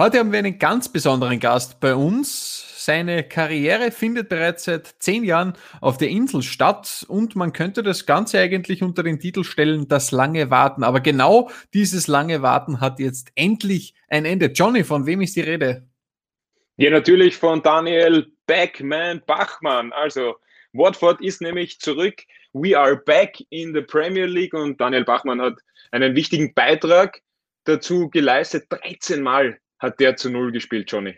Heute haben wir einen ganz besonderen Gast bei uns. Seine Karriere findet bereits seit zehn Jahren auf der Insel statt und man könnte das Ganze eigentlich unter den Titel stellen, das lange Warten. Aber genau dieses lange Warten hat jetzt endlich ein Ende. Johnny, von wem ist die Rede? Ja, natürlich von Daniel Backman Bachmann. Also, Watford ist nämlich zurück. We are back in the Premier League und Daniel Bachmann hat einen wichtigen Beitrag dazu geleistet. 13 Mal hat der zu Null gespielt, Johnny.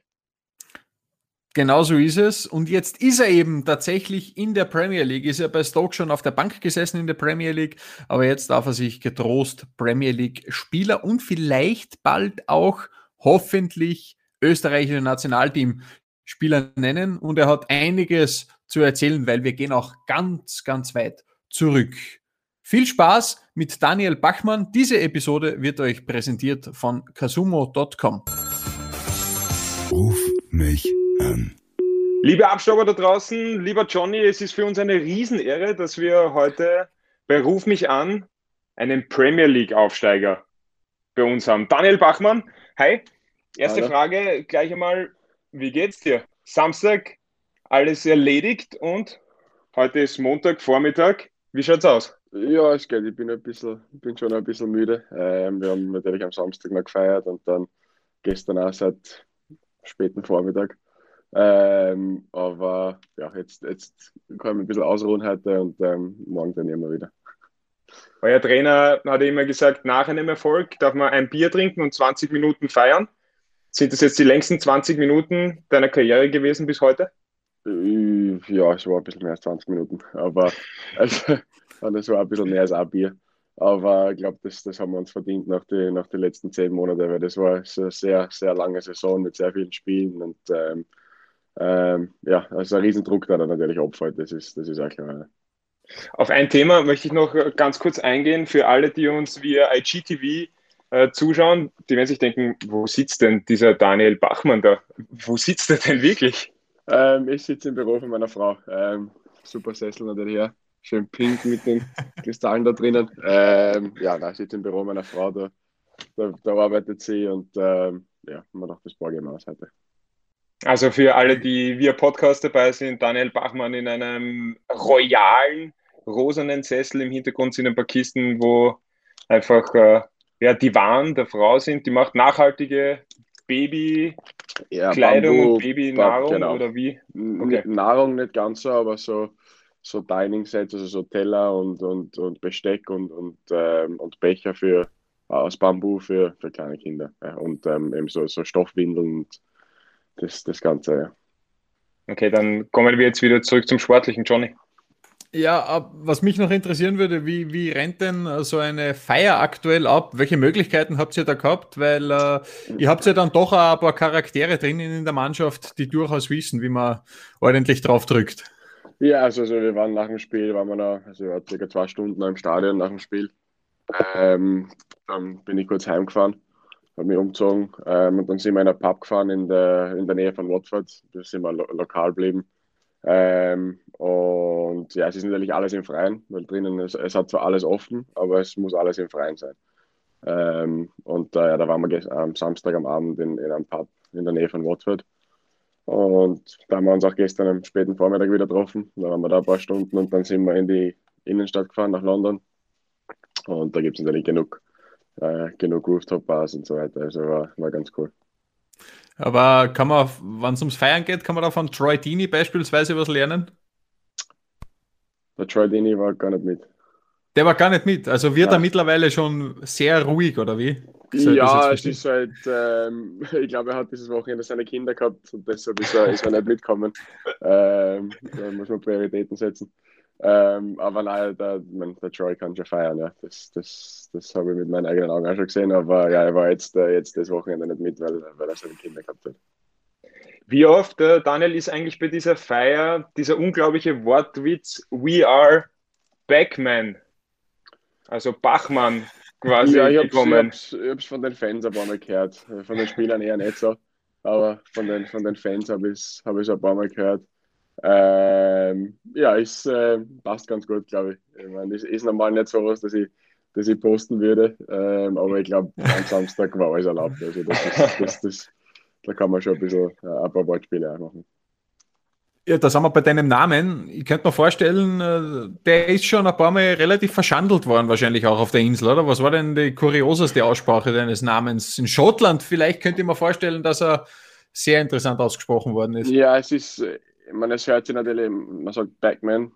Genau so ist es. Und jetzt ist er eben tatsächlich in der Premier League. Ist er bei Stoke schon auf der Bank gesessen in der Premier League. Aber jetzt darf er sich getrost Premier League Spieler und vielleicht bald auch hoffentlich österreichische Nationalteam Spieler nennen. Und er hat einiges zu erzählen, weil wir gehen auch ganz, ganz weit zurück. Viel Spaß mit Daniel Bachmann. Diese Episode wird euch präsentiert von kasumo.com. Ruf mich an. Liebe Abstauber da draußen, lieber Johnny, es ist für uns eine Riesenehre, dass wir heute bei Ruf mich an einen Premier League Aufsteiger bei uns haben. Daniel Bachmann, hi. Erste Hallo. Frage gleich einmal, wie geht's dir? Samstag, alles erledigt und heute ist Montag, Vormittag. Wie schaut's aus? Ja, es geht. Ich bin ein bisschen, bin schon ein bisschen müde. Ähm, wir haben natürlich am Samstag noch gefeiert und dann gestern auch seit späten Vormittag. Ähm, aber ja, jetzt, jetzt kann ich mich ein bisschen ausruhen heute und ähm, morgen dann immer wieder. Euer Trainer hat immer gesagt, nach einem Erfolg darf man ein Bier trinken und 20 Minuten feiern. Sind das jetzt die längsten 20 Minuten deiner Karriere gewesen bis heute? Äh, ja, es war ein bisschen mehr als 20 Minuten, aber also, und es war ein bisschen mehr als ein Bier. Aber ich glaube, das, das haben wir uns verdient nach, die, nach den letzten zehn Monaten, weil das war eine sehr, sehr lange Saison mit sehr vielen Spielen und ähm, ähm, ja, also ein Riesendruck, der da natürlich abfällt, das ist, das ist auch klar. Auf ein Thema möchte ich noch ganz kurz eingehen für alle, die uns via IGTV äh, zuschauen. Die werden sich denken, wo sitzt denn dieser Daniel Bachmann da? Wo sitzt er denn wirklich? Ähm, ich sitze im Büro von meiner Frau. Ähm, super Sessel natürlich, ja schön pink mit den Kristallen da drinnen. Ähm, ja, da sitzt im Büro meiner Frau, da, da, da arbeitet sie und ähm, ja, man macht das Bargame aus heute. Also für alle, die via Podcast dabei sind, Daniel Bachmann in einem royalen, rosanen Sessel. Im Hintergrund sind ein paar Kisten, wo einfach äh, ja, die Waren der Frau sind. Die macht nachhaltige Babykleidung ja, und Babynahrung genau. oder wie? Okay. Nahrung nicht ganz so, aber so so Dining Sets, also so Teller und, und, und Besteck und, und, ähm, und Becher für, aus Bambu für, für kleine Kinder. Ja. Und ähm, eben so, so Stoffwindeln und das, das Ganze. Ja. Okay, dann kommen wir jetzt wieder zurück zum sportlichen Johnny. Ja, was mich noch interessieren würde, wie, wie rennt denn so eine Feier aktuell ab? Welche Möglichkeiten habt ihr da gehabt? Weil äh, ihr habt ja dann doch ein paar Charaktere drinnen in der Mannschaft, die durchaus wissen, wie man ordentlich drauf drückt. Ja, also, also, wir waren nach dem Spiel, waren wir noch, also wir waren circa zwei Stunden im Stadion nach dem Spiel. Ähm, dann bin ich kurz heimgefahren, habe mich umgezogen ähm, und dann sind wir in einen Pub gefahren in der, in der Nähe von Watford. Da sind wir lo lokal geblieben. Ähm, und ja, es ist natürlich alles im Freien, weil drinnen ist, es hat zwar alles offen, aber es muss alles im Freien sein. Ähm, und äh, ja, da waren wir am Samstag am Abend in, in einem Pub in der Nähe von Watford. Und da haben wir uns auch gestern am späten Vormittag wieder getroffen. Da waren wir da ein paar Stunden und dann sind wir in die Innenstadt gefahren, nach London. Und da gibt es natürlich genug, äh, genug Rooftop-Bars und so weiter. Also war, war ganz cool. Aber kann man, wenn es ums Feiern geht, kann man da von Troy Dini beispielsweise was lernen? Der Troy Dini war gar nicht mit. Der war gar nicht mit. Also wird ja. er mittlerweile schon sehr ruhig, oder wie? Ja, es ist halt, ähm, ich glaube, er hat dieses Wochenende seine Kinder gehabt und deshalb ist er, ist er nicht mitgekommen. ähm, da muss man Prioritäten setzen. Ähm, aber nein, der, mein, der Troy kann schon feiern, ja. Das, das, das habe ich mit meinen eigenen Augen auch schon gesehen, aber ja, er war jetzt, äh, jetzt das Wochenende nicht mit, weil, weil er seine Kinder gehabt hat. Wie oft, äh, Daniel, ist eigentlich bei dieser Feier dieser unglaubliche Wortwitz We are Backman also Bachmann quasi ja, ich gekommen. Ich habe es von den Fans ein paar Mal gehört. Von den Spielern eher nicht so. Aber von den, von den Fans habe ich es hab ein paar Mal gehört. Ähm, ja, es äh, passt ganz gut, glaube ich. Ich meine, es ist normal nicht so was, dass ich, dass ich posten würde. Ähm, aber ich glaube, am Samstag war alles erlaubt. Also das, ist, das, das, da kann man schon ein bisschen äh, ein paar Wortspiele machen. Ja, da sind wir bei deinem Namen. Ich könnte mir vorstellen, äh, der ist schon ein paar Mal relativ verschandelt worden, wahrscheinlich auch auf der Insel, oder? Was war denn die kurioseste Aussprache deines Namens? In Schottland vielleicht könnte ich mir vorstellen, dass er sehr interessant ausgesprochen worden ist. Ja, es ist, ich meine, es hört sich natürlich, man sagt Batman,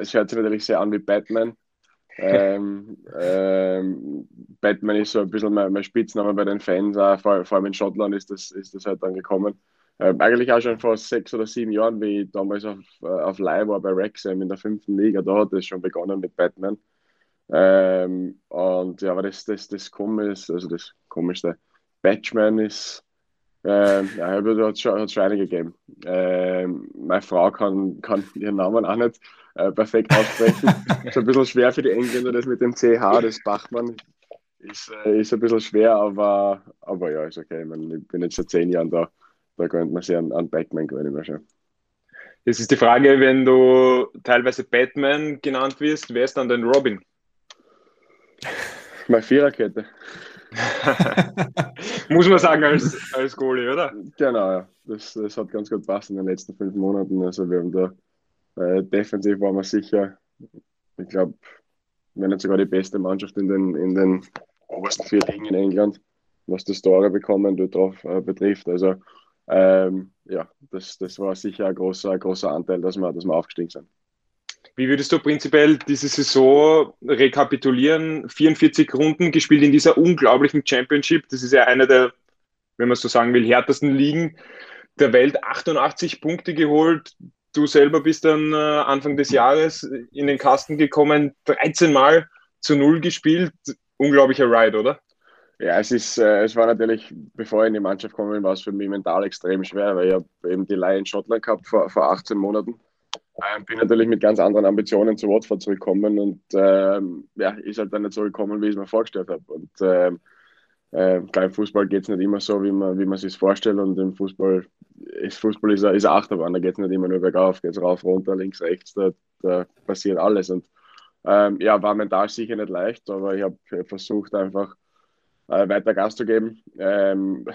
es hört sich natürlich sehr an wie Batman. ähm, ähm, Batman ist so ein bisschen mein, mein Spitzname bei den Fans, auch, vor, vor allem in Schottland ist das, ist das halt dann gekommen. Ähm, eigentlich auch schon vor sechs oder sieben Jahren, wie ich damals auf, äh, auf Leih war bei Wrexham in der fünften Liga, da hat es schon begonnen mit Batman. Ähm, und ja, aber das, das, das Komische, also das Komischste, Batchman ist, ähm, ja, hat schon, schon einige gegeben. Ähm, meine Frau kann, kann ihren Namen auch nicht äh, perfekt aussprechen. ist ein bisschen schwer für die Engländer, das mit dem CH, das Bachmann, ist, äh, ist ein bisschen schwer, aber, aber ja, ist okay. Ich, meine, ich bin jetzt seit zehn Jahren da da könnte man sich an, an Batman gewöhnen wahrscheinlich. Jetzt ist die Frage, wenn du teilweise Batman genannt wirst, wer ist dann dein Robin? Meine Viererkette. Muss man sagen, als, als Goalie, oder? Genau, ja. Das, das hat ganz gut passt in den letzten fünf Monaten. Also wir haben da äh, defensiv waren wir sicher, ich glaube, wir sind sogar die beste Mannschaft in den, in den obersten vier Ligen in England, was das Tore bekommen dort drauf äh, betrifft. Also ähm, ja, das, das war sicher ein großer, großer Anteil, dass wir, dass wir aufgestiegen sind. Wie würdest du prinzipiell diese Saison rekapitulieren? 44 Runden gespielt in dieser unglaublichen Championship. Das ist ja eine der, wenn man so sagen will, härtesten Ligen der Welt. 88 Punkte geholt. Du selber bist dann äh, Anfang des Jahres in den Kasten gekommen, 13 Mal zu Null gespielt. Unglaublicher Ride, oder? Ja, es ist, äh, es war natürlich, bevor ich in die Mannschaft gekommen bin, war es für mich mental extrem schwer, weil ich habe eben die Leihe in Schottland gehabt vor, vor 18 Monaten. Ähm, bin natürlich mit ganz anderen Ambitionen zu Watford zurückgekommen und ähm, ja, ist halt dann nicht so gekommen, wie ich es mir vorgestellt habe. Und ähm, äh, klar, im Fußball geht es nicht immer so, wie man, wie man sich vorstellt. Und im Fußball ist Fußball ist, ist Achterbahn, da geht es nicht immer nur bergauf, geht es rauf, runter, links, rechts, da, da passiert alles. Und ähm, ja, war mental sicher nicht leicht, aber ich habe versucht einfach äh, weiter Gas zu geben. Ähm,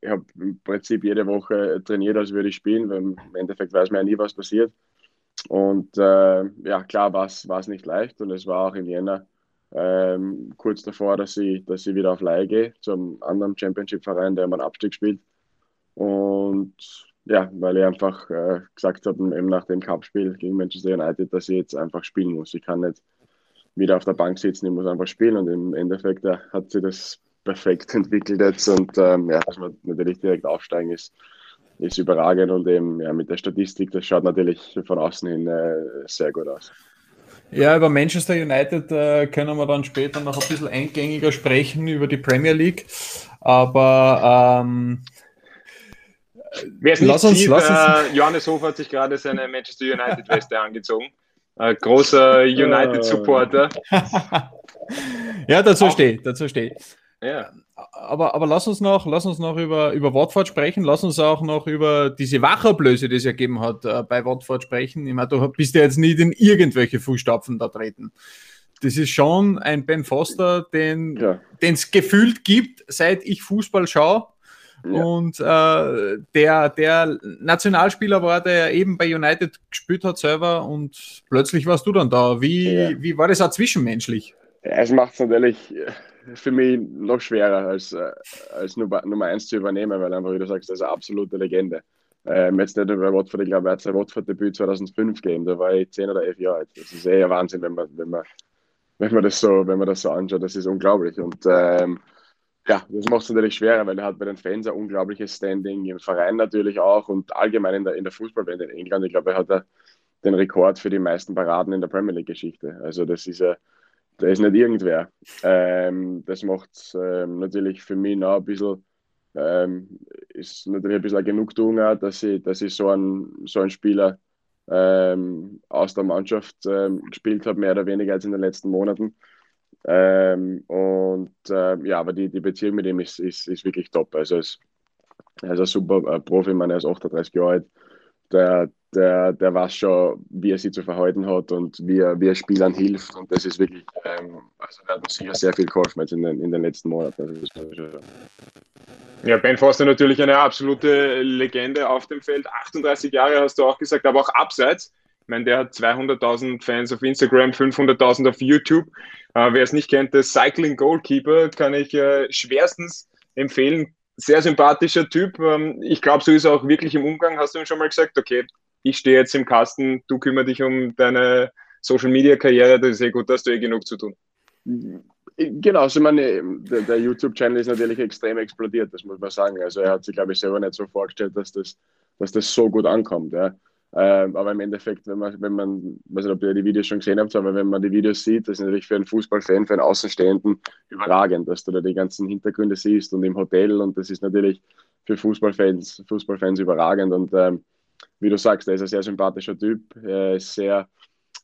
ich habe im Prinzip jede Woche trainiert, als würde ich spielen, weil im Endeffekt weiß man ja nie, was passiert. Und äh, ja, klar war es nicht leicht und es war auch in Jänner ähm, kurz davor, dass ich, dass ich wieder auf Leihe gehe zum anderen Championship-Verein, der meinen Abstieg spielt. Und ja, weil ich einfach äh, gesagt habe, eben nach dem Cup-Spiel gegen Manchester United, dass ich jetzt einfach spielen muss. Ich kann nicht wieder auf der Bank sitzen, ich muss einfach spielen. Und im Endeffekt äh, hat sich das perfekt entwickelt jetzt und ähm, ja, dass wir natürlich direkt aufsteigen ist, ist überragend und eben ja, mit der Statistik, das schaut natürlich von außen hin äh, sehr gut aus. Ja, über Manchester United äh, können wir dann später noch ein bisschen eingängiger sprechen über die Premier League, aber ähm, Wer es nicht sieht, äh, Johannes Hofer hat sich gerade seine Manchester United-Weste angezogen. Äh, großer United-Supporter. ja, dazu steht, dazu steht. Ja. Aber, aber lass uns noch, lass uns noch über, über Watford sprechen. Lass uns auch noch über diese Wachablöse, die es ergeben hat, äh, bei Watford sprechen. Ich meine, du bist ja jetzt nicht in irgendwelche Fußstapfen da treten. Das ist schon ein Ben Foster, den es ja. gefühlt gibt, seit ich Fußball schaue. Ja. Und äh, der, der Nationalspieler war, der eben bei United gespielt hat selber und plötzlich warst du dann da. Wie, ja. wie war das auch zwischenmenschlich? Ja, es macht es natürlich für mich noch schwerer als, äh, als Nummer, Nummer eins zu übernehmen, weil einfach, wie du sagst, das ist eine absolute Legende. Ähm, jetzt nicht nur bei Watford, ich glaube, er hat sein Watford-Debüt 2005 gegeben, da war ich 10 oder 11 Jahre alt. Das ist eher Wahnsinn, wenn man, wenn man, wenn man, das, so, wenn man das so anschaut. Das ist unglaublich. Und ähm, ja, das macht es natürlich schwerer, weil er hat bei den Fans ein unglaubliches Standing, im Verein natürlich auch und allgemein in der, in der Fußballwelt in England. Ich glaube, er hat den Rekord für die meisten Paraden in der Premier League-Geschichte. Also das ist ja der ist nicht irgendwer. Ähm, das macht es ähm, natürlich für mich noch ein bisschen, ähm, ist natürlich ein bisschen eine Genugtuung, dass ich, dass ich so einen, so einen Spieler ähm, aus der Mannschaft ähm, gespielt habe, mehr oder weniger als in den letzten Monaten. Ähm, und ja, aber die, die Beziehung mit ihm ist, ist, ist wirklich top. Also, es, er ist ein super äh, Profi, ich meine, er ist 38 Jahre alt der, der, der weiß schon, wie er sich zu verhalten hat und wie er, wie er Spielern hilft. Und das ist wirklich, ähm, also er hat sicher sehr viel geholfen jetzt in den, in den letzten Monaten. Also ja, Ben Foster natürlich eine absolute Legende auf dem Feld. 38 Jahre hast du auch gesagt, aber auch abseits. Ich meine, der hat 200.000 Fans auf Instagram, 500.000 auf YouTube. Äh, wer es nicht kennt, der Cycling Goalkeeper kann ich äh, schwerstens empfehlen. Sehr sympathischer Typ. Ähm, ich glaube, so ist er auch wirklich im Umgang. Hast du ihm schon mal gesagt, okay, ich stehe jetzt im Kasten, du kümmer dich um deine Social Media Karriere, das ist eh gut, dass du eh genug zu tun. Genau, also meine, der, der YouTube-Channel ist natürlich extrem explodiert, das muss man sagen. Also er hat sich, glaube ich, selber nicht so vorgestellt, dass das, dass das so gut ankommt. Ja. Ähm, aber im Endeffekt, wenn man, wenn man, weiß nicht, ob ihr die Videos schon gesehen habt, aber wenn man die Videos sieht, das ist natürlich für einen Fußballfan, für einen Außenstehenden überragend, dass du da die ganzen Hintergründe siehst und im Hotel und das ist natürlich für Fußballfans, Fußballfans überragend und ähm, wie du sagst, er ist ein sehr sympathischer Typ, er ist sehr,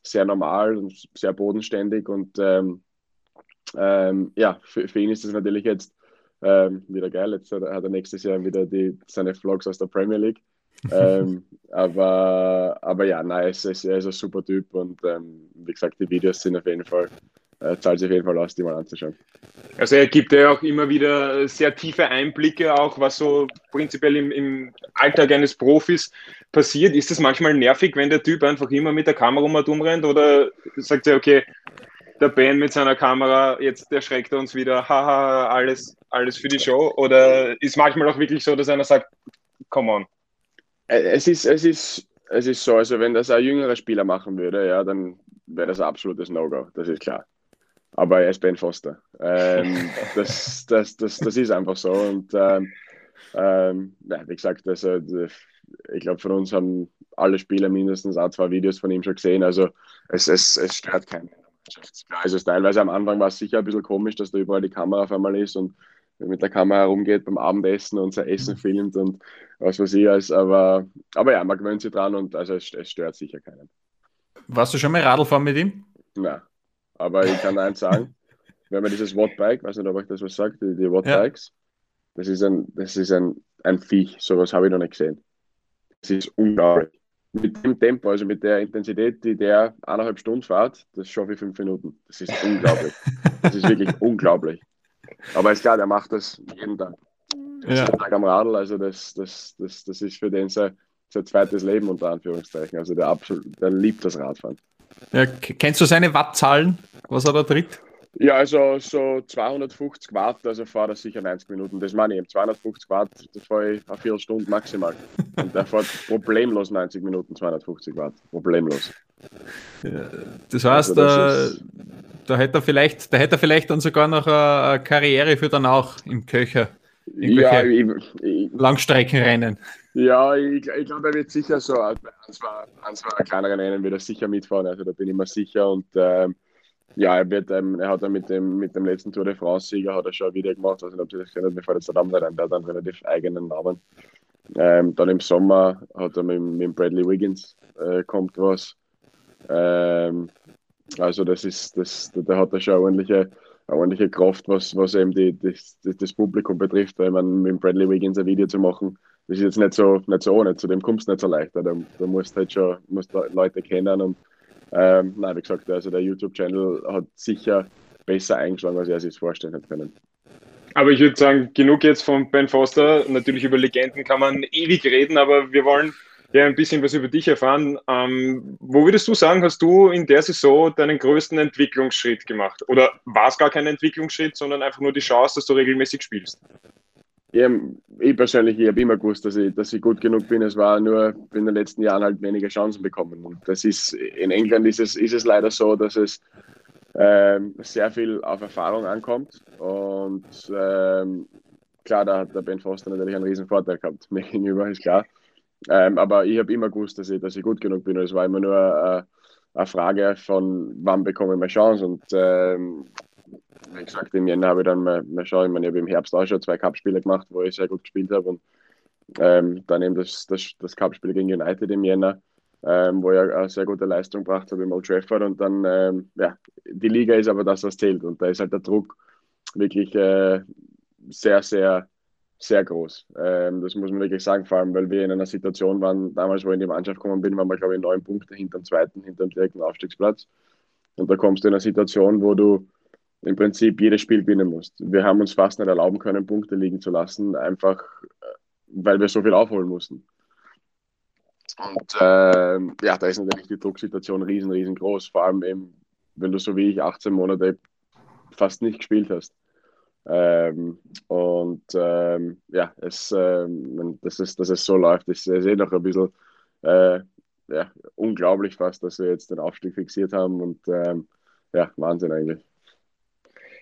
sehr normal und sehr bodenständig und ähm, ähm, ja, für, für, ihn ist es natürlich jetzt ähm, wieder geil. Jetzt hat er nächstes Jahr wieder die, seine Vlogs aus der Premier League. Ähm, aber, aber ja, nein, er ist, ein super Typ und ähm, wie gesagt, die Videos sind auf jeden Fall äh, zahlt sich auf jeden Fall aus, die mal anzuschauen. Also er gibt ja auch immer wieder sehr tiefe Einblicke, auch was so prinzipiell im, im Alltag eines Profis passiert. Ist es manchmal nervig, wenn der Typ einfach immer mit der Kamera um und umrennt oder sagt er, okay, der Ben mit seiner Kamera, jetzt erschreckt er uns wieder, haha, alles, alles für die Show? Oder ist manchmal auch wirklich so, dass einer sagt, come on? Es ist, es ist, es ist so, also wenn das ein jüngerer Spieler machen würde, ja, dann wäre das ein absolutes No-Go, das ist klar aber er ist Ben Foster. Ähm, das, das, das, das ist einfach so. Und ähm, ähm, ja, wie gesagt, also, ich glaube, von uns haben alle Spieler mindestens auch zwei Videos von ihm schon gesehen. Also es, es, es stört keinen. Also teilweise am Anfang war es sicher ein bisschen komisch, dass da überall die Kamera auf einmal ist und mit der Kamera herumgeht beim Abendessen und sein Essen filmt und was weiß ich alles. Aber, aber ja, man gewöhnt sich dran und also es, es stört sicher keinen. Warst du schon mal Radl fahren mit ihm? Nein. Aber ich kann eins sagen, wenn man dieses Wattbike, weiß nicht, ob euch das was sagt, die, die Wattbikes, ja. das ist ein, das ist ein, ein Viech, sowas habe ich noch nicht gesehen. Das ist unglaublich. Mit dem Tempo, also mit der Intensität, die der eineinhalb Stunden fährt, das schaffe ich fünf Minuten. Das ist unglaublich. Das ist wirklich unglaublich. Aber ist klar, der macht das jeden Tag. Ja. Jeden Tag am Radl, also das, das, das, das ist für den sein, sein zweites Leben unter Anführungszeichen. Also der, absolut, der liebt das Radfahren. Ja, kennst du seine Wattzahlen, was er da tritt? Ja, also so 250 Watt, also fahrt er sicher 90 Minuten. Das meine ich, 250 Watt, da fahre ich eine Viertelstunde maximal. Und der fährt problemlos 90 Minuten, 250 Watt. Problemlos. Ja, das heißt, also das äh, da, hätte er vielleicht, da hätte er vielleicht dann sogar noch eine Karriere für dann auch im Köcher. Ja, ich, ich, Langstreckenrennen. Ja, ich, ich glaube, er wird sicher so ein, zwei, ein, zwei kleinere Rennen wird er sicher mitfahren. Also da bin ich mir sicher. Und ähm, ja, er wird, ähm, er hat dann mit dem, mit dem letzten Tour de France-Sieger hat er schon ein Video gemacht. Also ob Sie das kennen, mir fällt jetzt der Name nicht ein, der hat einen relativ eigenen Namen. Ähm, dann im Sommer hat er mit, mit Bradley Wiggins äh, kommt was. Ähm, also das ist, das, da hat er schon ordentliche ordentliche Kraft, was, was eben die, das, das Publikum betrifft. Weil man mit Bradley Wiggins ein Video zu machen, das ist jetzt nicht so, nicht so ohne, zu dem kommst du nicht so leicht. Da, da musst halt schon musst Leute kennen und ähm, nein, wie gesagt, also der YouTube-Channel hat sicher besser eingeschlagen, als er sich vorstellen hätte können. Aber ich würde sagen, genug jetzt von Ben Foster. Natürlich über Legenden kann man ewig reden, aber wir wollen ja ein bisschen was über dich erfahren. Ähm, wo würdest du sagen, hast du in der Saison deinen größten Entwicklungsschritt gemacht? Oder war es gar kein Entwicklungsschritt, sondern einfach nur die Chance, dass du regelmäßig spielst? Ja, ich persönlich, ich habe immer gewusst, dass ich, dass ich gut genug bin. Es war nur in den letzten Jahren halt weniger Chancen bekommen. Und das ist, in England ist es, ist es leider so, dass es ähm, sehr viel auf Erfahrung ankommt. Und ähm, klar, da hat der Ben Foster natürlich einen riesen Vorteil gehabt. Mir gegenüber ist klar. Ähm, aber ich habe immer gewusst, dass ich, dass ich gut genug bin. es war immer nur äh, eine Frage von, wann bekomme ich meine Chance. Und ähm, wie gesagt, im Jänner habe ich dann mal, mal schauen, ich, meine, ich habe im Herbst auch schon zwei Cup-Spiele gemacht, wo ich sehr gut gespielt habe. Und ähm, dann eben das, das, das Cup-Spiel gegen United im Jänner, ähm, wo ich eine sehr gute Leistung gebracht habe im Old Trafford. Und dann, ähm, ja, die Liga ist aber das, was zählt. Und da ist halt der Druck wirklich äh, sehr, sehr sehr groß. Ähm, das muss man wirklich sagen, vor allem, weil wir in einer Situation waren, damals, wo ich in die Mannschaft gekommen bin, waren wir, glaube ich, neun Punkte hinter dem zweiten, hinter dem direkten Aufstiegsplatz. Und da kommst du in eine Situation, wo du im Prinzip jedes Spiel gewinnen musst. Wir haben uns fast nicht erlauben können, Punkte liegen zu lassen, einfach äh, weil wir so viel aufholen mussten. Und äh, ja, da ist natürlich die Drucksituation riesen, riesengroß, vor allem eben, wenn du so wie ich 18 Monate fast nicht gespielt hast. Ähm, und ähm, ja, es, ähm, dass, es, dass es so läuft, ist, ist eh noch ein bisschen äh, ja, unglaublich fast, dass wir jetzt den Aufstieg fixiert haben und ähm, ja, Wahnsinn eigentlich.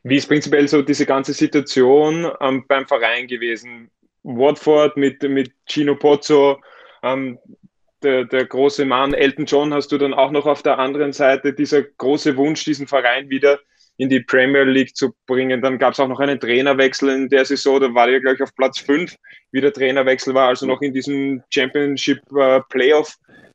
Wie ist prinzipiell so diese ganze Situation ähm, beim Verein gewesen? Watford mit, mit Gino Pozzo, ähm, der, der große Mann, Elton John hast du dann auch noch auf der anderen Seite, dieser große Wunsch, diesen Verein wieder in die Premier League zu bringen. Dann gab es auch noch einen Trainerwechsel in der Saison, da war ja gleich auf Platz 5, wie der Trainerwechsel war, also noch in diesem Championship äh,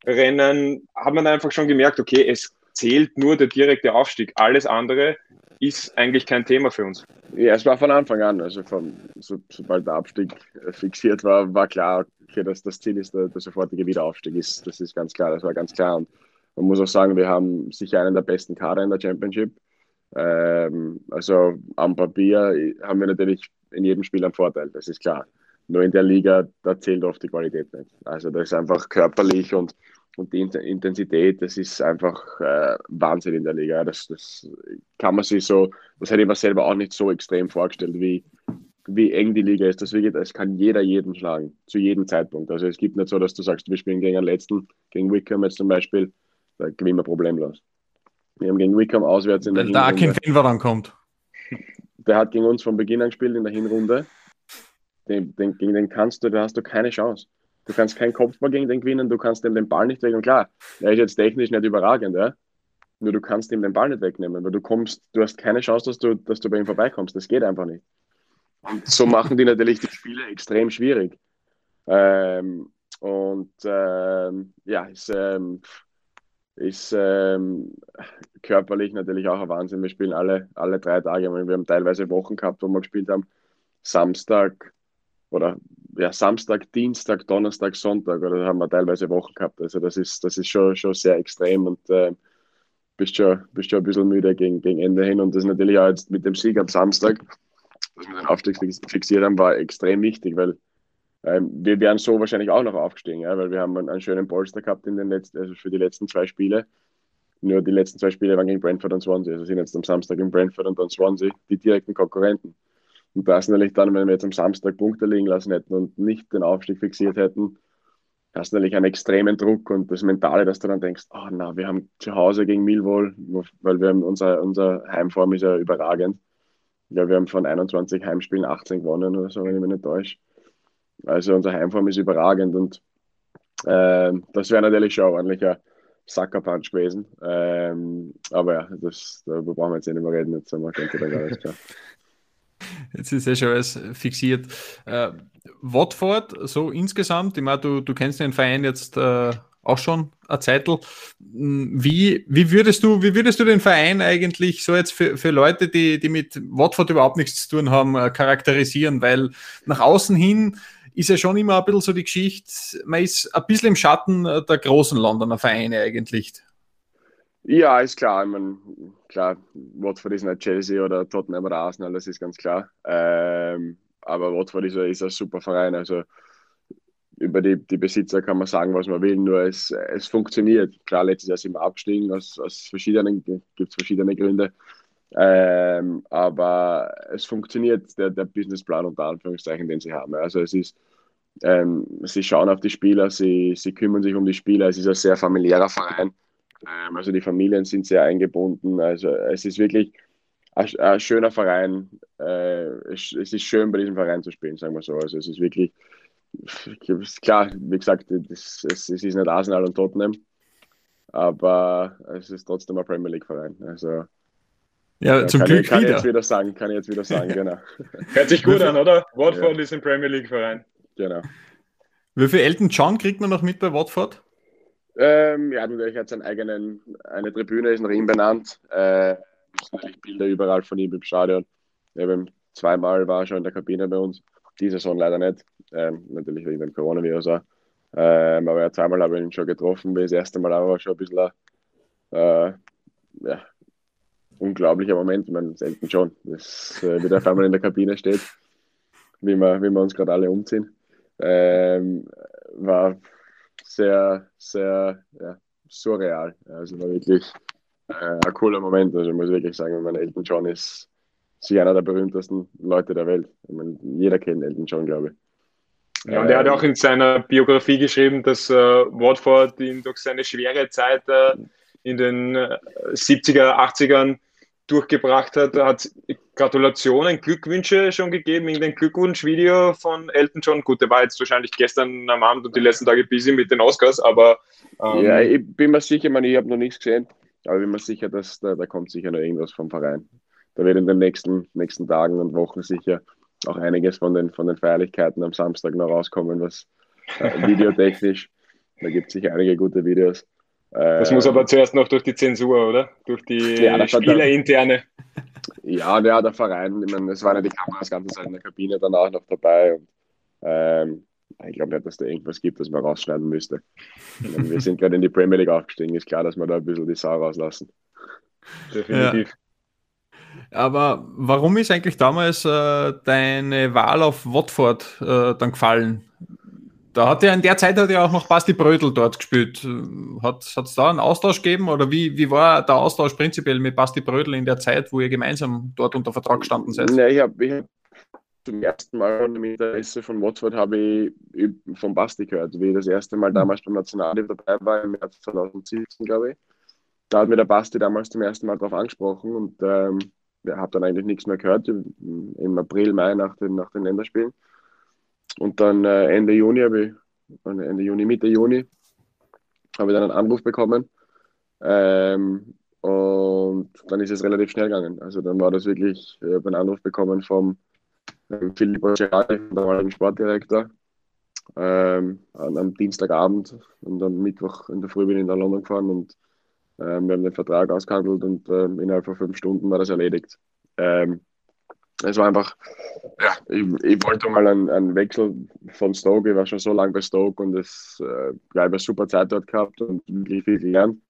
hat man einfach schon gemerkt, okay, es zählt nur der direkte Aufstieg. Alles andere ist eigentlich kein Thema für uns. Ja, es war von Anfang an, also von, so, sobald der Abstieg fixiert war, war klar, okay, dass das Ziel ist, der, der sofortige Wiederaufstieg ist. Das ist ganz klar, das war ganz klar. Und man muss auch sagen, wir haben sicher einen der besten Kader in der Championship. Ähm, also am Papier haben wir natürlich in jedem Spiel einen Vorteil, das ist klar. Nur in der Liga, da zählt oft die Qualität nicht. Also das ist einfach körperlich und, und die Intensität, das ist einfach äh, Wahnsinn in der Liga. Das, das kann man sich so, das hätte ich mir selber auch nicht so extrem vorgestellt, wie, wie eng die Liga ist. Das es kann jeder jeden schlagen, zu jedem Zeitpunkt. Also es gibt nicht so, dass du sagst, wir spielen gegen einen letzten, gegen Wickham jetzt zum Beispiel, da gewinnen wir problemlos. Wir haben gegen Wickham auswärts in der Weil Hinrunde. Da Akin dann kommt. Der hat gegen uns von Beginn an gespielt in der Hinrunde. Den, den, gegen den kannst du, da hast du keine Chance. Du kannst keinen Kopfball gegen den gewinnen, du kannst ihm den Ball nicht wegnehmen. Klar, er ist jetzt technisch nicht überragend, ja? nur du kannst ihm den Ball nicht wegnehmen, weil du kommst, du hast keine Chance, dass du, dass du bei ihm vorbeikommst. Das geht einfach nicht. Und so machen die natürlich die Spiele extrem schwierig. Ähm, und ähm, ja, ist, ähm, ist ähm, körperlich natürlich auch ein Wahnsinn. Wir spielen alle, alle drei Tage. Wir haben teilweise Wochen gehabt, wo wir gespielt haben. Samstag oder ja, Samstag, Dienstag, Donnerstag, Sonntag oder haben wir teilweise Wochen gehabt. Also das ist, das ist schon, schon sehr extrem und äh, bist, schon, bist schon ein bisschen müde gegen, gegen Ende hin. Und das natürlich auch jetzt mit dem Sieg am Samstag, dass wir den Aufstieg fixiert haben, war extrem wichtig, weil ähm, wir wären so wahrscheinlich auch noch aufgestiegen, ja, weil wir haben einen, einen schönen Polster gehabt in den letzten, also für die letzten zwei Spiele. Nur die letzten zwei Spiele waren gegen Brentford und Swansea. Also sind jetzt am Samstag in Brentford und dann Swansea die direkten Konkurrenten. Und da ist natürlich dann, wenn wir jetzt am Samstag Punkte liegen lassen hätten und nicht den Aufstieg fixiert hätten, hast du natürlich einen extremen Druck und das Mentale, dass du dann denkst, oh na, wir haben zu Hause gegen Millwall, weil wir haben unser, unser Heimform ist ja überragend. Ja, wir haben von 21 Heimspielen 18 gewonnen oder so, wenn ich mich nicht täusche. Also unser Heimform ist überragend und äh, das wäre natürlich schon ordentlicher Sucker-Punch gewesen. Ähm, aber ja, das, darüber brauchen wir jetzt nicht mehr reden, jetzt haben wir denke, dann alles klar. Jetzt ist ja schon alles fixiert. Äh, Watford, so insgesamt, ich meine, du, du kennst den Verein jetzt äh, auch schon eine Zeitl. Wie, wie, würdest du, wie würdest du den Verein eigentlich so jetzt für, für Leute, die, die mit Watford überhaupt nichts zu tun haben, äh, charakterisieren? Weil nach außen hin ist ja schon immer ein bisschen so die Geschichte, man ist ein bisschen im Schatten der großen Londoner Vereine eigentlich. Ja, ist klar. Ich meine, klar, Watford ist nicht Chelsea oder Tottenham oder Arsenal, das ist ganz klar. Ähm, aber Watford ist, ist ein super Verein. Also über die, die Besitzer kann man sagen, was man will, nur es, es funktioniert. Klar, letztes Jahr sind wir abgestiegen, aus, aus verschiedenen, gibt es verschiedene Gründe. Ähm, aber es funktioniert, der, der Businessplan unter Anführungszeichen, den sie haben. Also es ist, ähm, sie schauen auf die Spieler, sie, sie kümmern sich um die Spieler, es ist ein sehr familiärer Verein. Ähm, also die Familien sind sehr eingebunden. Also es ist wirklich ein, ein schöner Verein. Äh, es, es, ist schön, bei diesem Verein zu spielen, sagen wir so. Also es ist wirklich, klar, wie gesagt, es, es, es ist nicht Arsenal und Tottenham, aber es ist trotzdem ein Premier League-Verein. Also ja, zum kann Glück ich, kann wieder. Ich jetzt wieder sagen, kann ich jetzt wieder sagen, genau. Hört sich gut an, oder? Watford ja. ist ein Premier League-Verein. Genau. Wie viel Elton John kriegt man noch mit bei Watford? Ähm, ja, natürlich hat seinen eigenen, eine Tribüne ist nach ihm benannt. Äh, natürlich Bilder überall von ihm im Stadion. Eben zweimal war er schon in der Kabine bei uns. die Saison leider nicht. Ähm, natürlich wegen dem Coronavirus auch. Ähm, aber ja, zweimal habe ich ihn schon getroffen. Das erste Mal aber schon ein bisschen äh, ja, unglaublicher Moment. Ich meine, selten schon, dass äh, wieder auf einmal in der Kabine steht, wie wir, wie wir uns gerade alle umziehen. Ähm, war sehr, sehr ja, surreal. Also war wirklich äh, ein cooler Moment. Also ich muss wirklich sagen, mein Elton John ist sicher einer der berühmtesten Leute der Welt. Meine, jeder kennt Elton John, glaube ich. Ja, und er hat ähm, auch in seiner Biografie geschrieben, dass äh, Watford ihn durch seine schwere Zeit äh, in den 70er, äh, 80ern durchgebracht hat. Hat Gratulationen, Glückwünsche schon gegeben in dem Glückwunschvideo von Elton John. Gut, der war jetzt wahrscheinlich gestern am Abend und die letzten Tage busy mit den Oscars, aber. Ähm, ja, ich bin mir sicher, ich, meine, ich habe noch nichts gesehen, aber ich bin mir sicher, dass da, da kommt sicher noch irgendwas vom Verein. Da wird in den nächsten, nächsten Tagen und Wochen sicher auch einiges von den, von den Feierlichkeiten am Samstag noch rauskommen, was äh, videotechnisch, da gibt es sicher einige gute Videos. Das muss aber ähm, zuerst noch durch die Zensur, oder? Durch die ja, Spielerinterne. Ja, ja, der Verein, ich meine, es waren ja die Kameras ganze Zeit in der Kabine danach noch dabei. Und, ähm, ich glaube nicht, dass da irgendwas gibt, das man rausschneiden müsste. Meine, wir sind gerade in die Premier League aufgestiegen, ist klar, dass wir da ein bisschen die Sau rauslassen. Definitiv. Ja. Aber warum ist eigentlich damals äh, deine Wahl auf Watford äh, dann gefallen? Da hat ja in der Zeit hat ja auch noch Basti Brödel dort gespielt. Hat es da einen Austausch gegeben oder wie, wie war der Austausch prinzipiell mit Basti Brödel in der Zeit, wo ihr gemeinsam dort unter Vertrag gestanden seid? Nee, ich habe hab zum ersten Mal im Interesse von Watford habe ich von Basti gehört, wie ich das erste Mal damals beim Nationalteam dabei war, im März 2017, glaube ich. Da hat mir der Basti damals zum ersten Mal darauf angesprochen und ähm, habe dann eigentlich nichts mehr gehört im April, Mai nach den, nach den Länderspielen. Und dann äh, Ende Juni habe ich, Ende Juni, Mitte Juni, habe ich dann einen Anruf bekommen. Ähm, und dann ist es relativ schnell gegangen. Also dann war das wirklich, ich habe einen Anruf bekommen vom ähm, Filippo Gerardi, damaligen Sportdirektor, ähm, am Dienstagabend und am Mittwoch in der Früh bin ich nach London gefahren und ähm, wir haben den Vertrag ausgehandelt und ähm, innerhalb von fünf Stunden war das erledigt. Ähm, es war einfach, ja, ich, ich wollte mal einen, einen, Wechsel von Stoke. Ich war schon so lange bei Stoke und es äh, ich eine super Zeit dort gehabt und wirklich viel gelernt.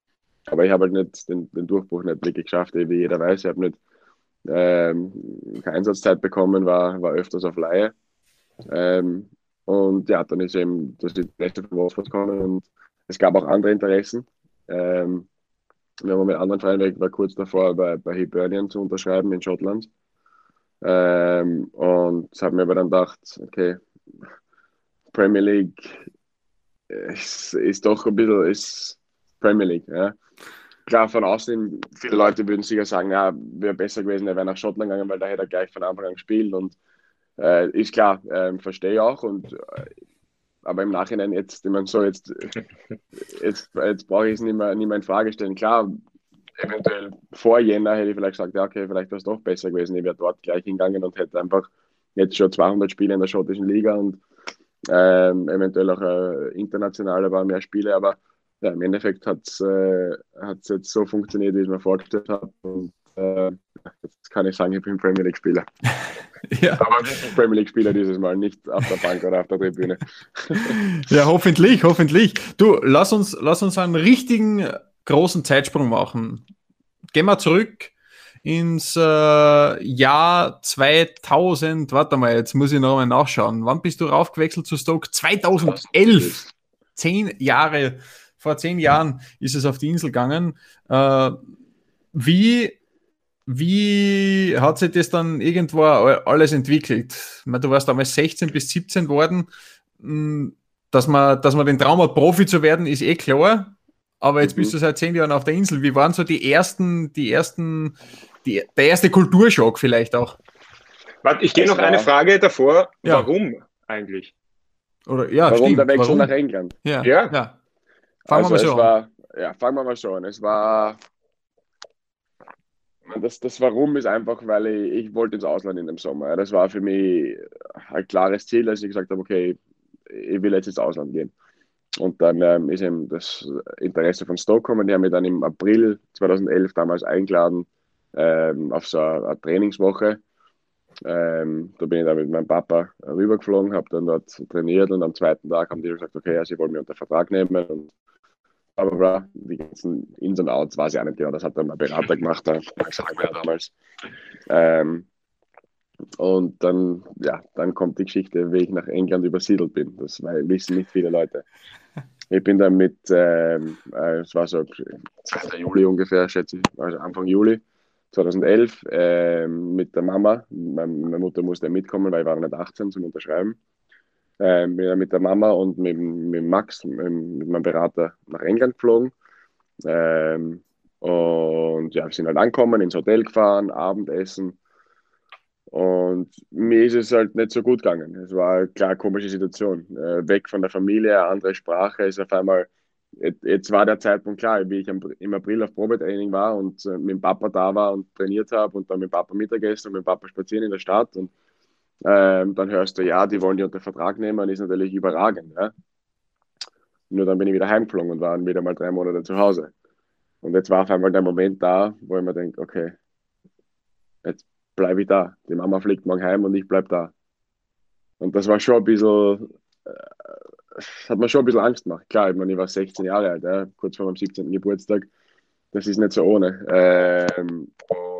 Aber ich habe halt nicht den, den Durchbruch nicht wirklich geschafft, wie jeder weiß. Ich habe nicht ähm, keine Einsatzzeit bekommen, war, war öfters auf Laie. Ähm, und ja, dann ist eben das Beste von Wolfsburg gekommen und es gab auch andere Interessen. Ähm, wir haben mit anderen Vereinen, war kurz davor bei, bei Hibernian zu unterschreiben in Schottland. Ähm, und habe mir aber dann gedacht, okay, Premier League ist, ist doch ein bisschen ist Premier League. Ja. Klar, von außen, viele Leute würden sicher sagen, ja, wäre besser gewesen, er wäre nach Schottland gegangen, weil da hätte er gleich von Anfang an gespielt. Und äh, ist klar, äh, verstehe ich auch. Und, äh, aber im Nachhinein jetzt, ich meine, so jetzt, jetzt, jetzt brauche ich es nicht mehr, nicht mehr in Frage stellen. Klar, eventuell vor Jänner hätte ich vielleicht gesagt, ja, okay, vielleicht wäre es doch besser gewesen. Ich wäre dort gleich hingegangen und hätte einfach jetzt schon 200 Spiele in der schottischen Liga und ähm, eventuell auch äh, international, aber mehr Spiele. Aber ja, im Endeffekt hat es äh, jetzt so funktioniert, wie ich es mir vorgestellt habe. Und äh, jetzt kann ich sagen, ich bin Premier League-Spieler. ja. Aber wirklich Premier League-Spieler dieses Mal, nicht auf der Bank oder auf der Tribüne. ja, hoffentlich, hoffentlich. Du, lass uns, lass uns einen richtigen großen Zeitsprung machen. Gehen wir zurück ins äh, Jahr 2000. Warte mal, jetzt muss ich noch mal nachschauen. Wann bist du raufgewechselt zu Stoke? 2011. Zehn Jahre, vor zehn Jahren ist es auf die Insel gegangen. Äh, wie, wie hat sich das dann irgendwo alles entwickelt? Meine, du warst damals 16 bis 17 worden. Hm, dass man, dass man den Traum hat, Profi zu werden, ist eh klar. Aber jetzt mhm. bist du seit zehn Jahren auf der Insel. Wie waren so die ersten, die ersten, die, der erste Kulturschock vielleicht auch? Warte, ich gehe noch eine Frage davor. Ja. Warum eigentlich? Oder, ja, Warum stimmt. der Wechsel Warum? nach England? Ja. ja. ja. Fangen also wir mal so war, an. Ja, fangen wir mal so an. Es war. Das, das Warum ist einfach, weil ich, ich wollte ins Ausland in dem Sommer. Das war für mich ein klares Ziel, dass ich gesagt habe, okay, ich will jetzt ins Ausland gehen. Und dann ähm, ist eben das Interesse von Stoke gekommen. Die haben mich dann im April 2011 damals eingeladen ähm, auf so eine, eine Trainingswoche. Ähm, da bin ich dann mit meinem Papa rübergeflogen, habe dann dort trainiert und am zweiten Tag haben die gesagt, okay, ja, sie wollen mich unter Vertrag nehmen und bla bla Die ganzen Ins und Outs weiß ich auch nicht genau, das hat dann mein Berater gemacht, der Max Hagmer damals. Ähm, und dann, ja, dann kommt die Geschichte, wie ich nach England übersiedelt bin. Das wissen nicht viele Leute. Ich bin dann mit, ähm, äh, es war so 2. Juli ungefähr, schätze ich, also Anfang Juli 2011, äh, mit der Mama. Meine Mutter musste mitkommen, weil ich war nicht 18 zum Unterschreiben. Äh, bin dann mit der Mama und mit, mit Max, mit, mit meinem Berater, nach England geflogen. Ähm, und ja, wir sind halt angekommen, ins Hotel gefahren, Abendessen und mir ist es halt nicht so gut gegangen. Es war eine klar komische Situation. Äh, weg von der Familie, andere Sprache, ist auf einmal, jetzt war der Zeitpunkt klar, wie ich im April auf Probetraining war und äh, mit dem Papa da war und trainiert habe und dann mit dem Papa Mittagessen und mit dem Papa spazieren in der Stadt und ähm, dann hörst du, ja, die wollen die unter Vertrag nehmen, ist natürlich überragend. Ja? Nur dann bin ich wieder heimgeflogen und war wieder mal drei Monate zu Hause. Und jetzt war auf einmal der Moment da, wo ich mir denke, okay, jetzt bleibe ich da. Die Mama fliegt morgen heim und ich bleibe da. Und das war schon ein bisschen, äh, hat mir schon ein bisschen Angst gemacht. Klar, ich, meine, ich war 16 Jahre alt, ja, kurz vor meinem 17. Geburtstag. Das ist nicht so ohne. Ähm,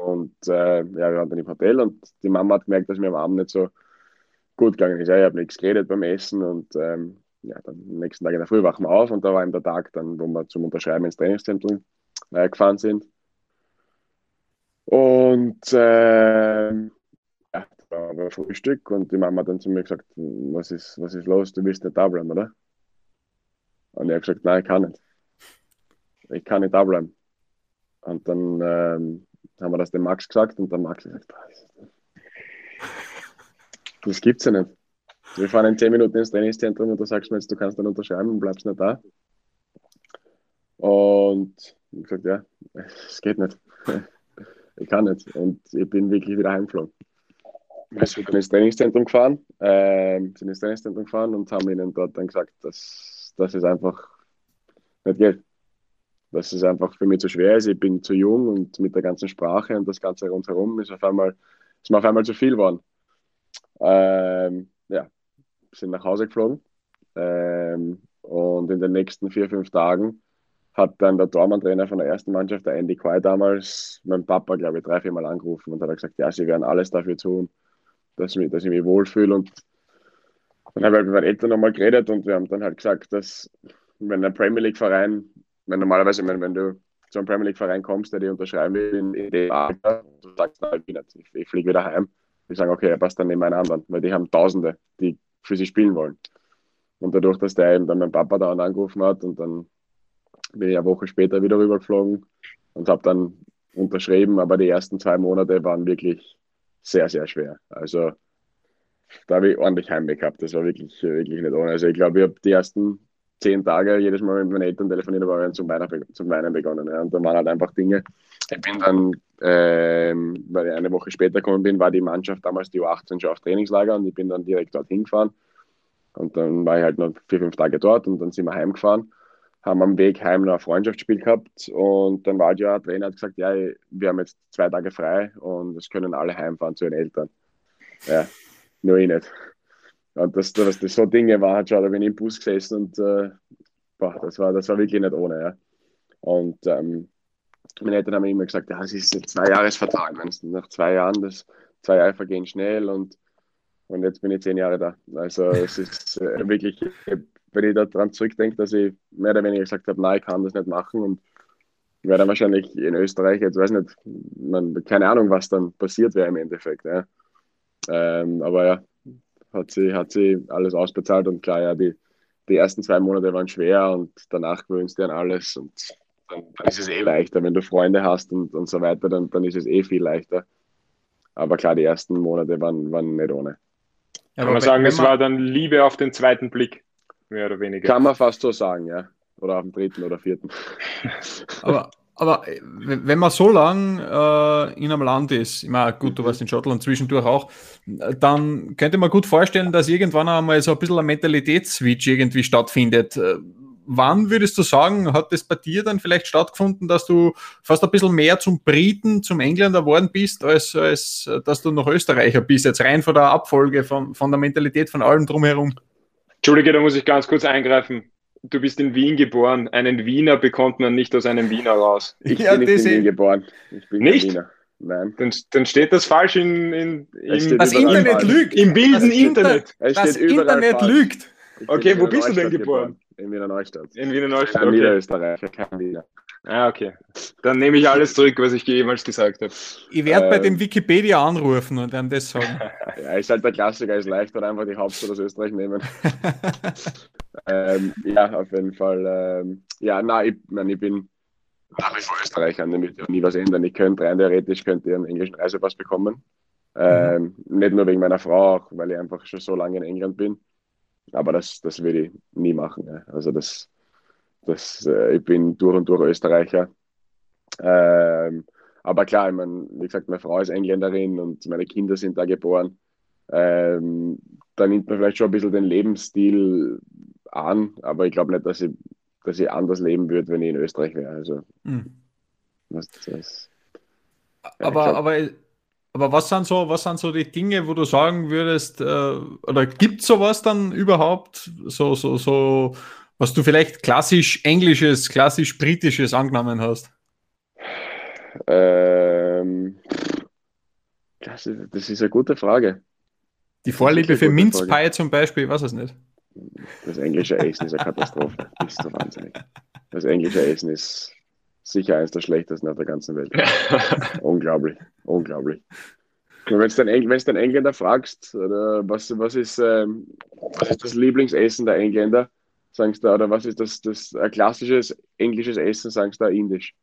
und äh, ja, wir waren dann im Hotel und die Mama hat gemerkt, dass mir am Abend nicht so gut gegangen ist. Ja, ich habe nichts geredet beim Essen und ähm, ja, dann am nächsten Tag in der Früh wachen wir auf und da war eben der Tag, dann, wo wir zum Unterschreiben ins Trainingszentrum äh, gefahren sind. Und äh, ja, da war Frühstück und die Mama hat dann zu mir gesagt, was ist, was ist los, du willst nicht da bleiben, oder? Und ich habe gesagt, nein, ich kann nicht. Ich kann nicht da bleiben. Und dann ähm, haben wir das dem Max gesagt und der Max hat gesagt, das gibt's ja nicht. Wir fahren in 10 Minuten ins Trainingszentrum und du sagst mir jetzt, du kannst dann unterschreiben und bleibst nicht da. Und ich habe gesagt, ja, es geht nicht ich kann nicht. Und ich bin wirklich wieder heimgeflogen. Wir sind ins Trainingszentrum gefahren, äh, sind ins Trainingszentrum gefahren und haben ihnen dort dann gesagt, dass, dass es einfach nicht geht. Dass es einfach für mich zu schwer ist. Ich bin zu jung und mit der ganzen Sprache und das Ganze rundherum ist auf einmal, ist mir auf einmal zu viel geworden. Ähm, ja, sind nach Hause geflogen ähm, und in den nächsten vier, fünf Tagen hat dann der Tormann-Trainer von der ersten Mannschaft, der Andy Quay damals, mein Papa, glaube ich, drei, vier Mal angerufen und hat gesagt, ja, sie werden alles dafür tun, dass, mich, dass ich mich wohlfühle. Und dann habe ich halt mit meinen Eltern nochmal geredet und wir haben dann halt gesagt, dass wenn ein Premier League-Verein, wenn normalerweise, wenn, wenn du zu einem Premier League-Verein kommst, der dir unterschreiben will in, in dem Alter, und du sagst, nein, ich, ich, ich fliege wieder heim, die sagen, okay, er passt dann neben einen anderen, weil die haben Tausende, die für sie spielen wollen. Und dadurch, dass der eben dann mein Papa da angerufen hat und dann bin ich eine Woche später wieder rübergeflogen und habe dann unterschrieben, aber die ersten zwei Monate waren wirklich sehr, sehr schwer. Also da habe ich ordentlich Heimweh gehabt. Das war wirklich, wirklich nicht ohne. Also ich glaube, ich habe die ersten zehn Tage jedes Mal mit meinen Eltern telefoniert, aber wir Weinen, zum Weinen begonnen. Ja. Und da waren halt einfach Dinge. Ich bin dann, ähm, weil ich eine Woche später gekommen bin, war die Mannschaft damals die U18 schon auf Trainingslager und ich bin dann direkt dort hingefahren. Und dann war ich halt noch vier, fünf Tage dort und dann sind wir heimgefahren haben am Weg heim noch ein Freundschaftsspiel gehabt und dann war halt der Trainer hat gesagt, ja, wir haben jetzt zwei Tage frei und es können alle heimfahren zu ihren Eltern. Ja, nur ich nicht. Und das, das, das so Dinge waren halt schon, da bin ich im Bus gesessen und äh, boah, das, war, das war wirklich nicht ohne. Ja. Und ähm, meine Eltern haben immer gesagt, ja, es ist ein Zwei-Jahres-Vertrag. Nach zwei Jahren, das zwei Jahre vergehen schnell und, und jetzt bin ich zehn Jahre da. Also es ist äh, wirklich, wenn ich daran zurückdenke, dass ich mehr oder weniger gesagt habe, nein, ich kann das nicht machen und wäre dann wahrscheinlich in Österreich, jetzt weiß nicht, man, keine Ahnung, was dann passiert wäre im Endeffekt. Ja. Ähm, aber ja, hat sie, hat sie alles ausbezahlt und klar, ja, die, die ersten zwei Monate waren schwer und danach gewöhnst du an alles und dann, dann, ist es eh leichter. Wenn du Freunde hast und, und so weiter, dann, dann ist es eh viel leichter. Aber klar, die ersten Monate waren, waren nicht ohne. Ja, Kann man sagen, es war dann Liebe auf den zweiten Blick mehr oder weniger. Kann man fast so sagen, ja. Oder am dritten oder vierten. aber, aber wenn man so lang äh, in einem Land ist, ich meine, gut, du warst in Schottland zwischendurch auch, dann könnte man gut vorstellen, dass irgendwann einmal so ein bisschen ein Mentalitätsswitch irgendwie stattfindet. wann würdest du sagen, hat das bei dir dann vielleicht stattgefunden, dass du fast ein bisschen mehr zum Briten, zum Engländer geworden bist, als, als dass du noch Österreicher bist, jetzt rein von der Abfolge, von, von der Mentalität, von allem drumherum? Entschuldige, da muss ich ganz kurz eingreifen. Du bist in Wien geboren. Einen Wiener bekommt man nicht aus einem Wiener raus. Ich ja, bin nicht in Wien geboren. Ich bin nicht? Wiener. Nein. Dann, dann, steht das falsch in, in, im, das Internet lügt. Im wilden Internet. Inter das Internet falsch. lügt. Okay, wo bist du denn geboren? geboren? In Wiener Neustadt. In Wiener Neustadt. Okay. Niederösterreicher, kein Wiener. Ah, okay. Dann nehme ich alles zurück, was ich jemals gesagt habe. Ich werde ähm, bei dem Wikipedia anrufen und dann das sagen. ja, ist halt der Klassiker, ist leichter einfach die Hauptstadt aus Österreich nehmen. ähm, ja, auf jeden Fall. Ähm, ja, nein, ich, nein, ich bin nach wie vor Österreicher, damit nie was ändern. Ich könnte rein theoretisch könnte einen englischen Reisepass bekommen. Ähm, mhm. Nicht nur wegen meiner Frau, auch weil ich einfach schon so lange in England bin. Aber das, das würde ich nie machen. Ja. Also das, das, äh, ich bin durch und durch Österreicher. Ähm, aber klar, ich mein, wie gesagt, meine Frau ist Engländerin und meine Kinder sind da geboren. Ähm, da nimmt man vielleicht schon ein bisschen den Lebensstil an, aber ich glaube nicht, dass ich, dass ich anders leben würde, wenn ich in Österreich wäre. Also, mhm. das, das, ja, aber, aber, aber was sind so, was sind so die Dinge, wo du sagen würdest, äh, oder gibt es sowas dann überhaupt? So, so, so was du vielleicht klassisch englisches, klassisch britisches angenommen hast? Ähm, das, ist, das ist eine gute Frage. Die Vorliebe für Minzpie zum Beispiel, ich weiß es nicht. Das englische Essen ist eine Katastrophe. Das ist so wahnsinnig. Das englische Essen ist sicher eines der schlechtesten auf der ganzen Welt. unglaublich, unglaublich. Wenn du den, Engl den Engländer fragst, oder was, was, ist, ähm, was ist das Lieblingsessen der Engländer, sagst du, oder was ist das, das ein klassisches englisches Essen, sagst du indisch.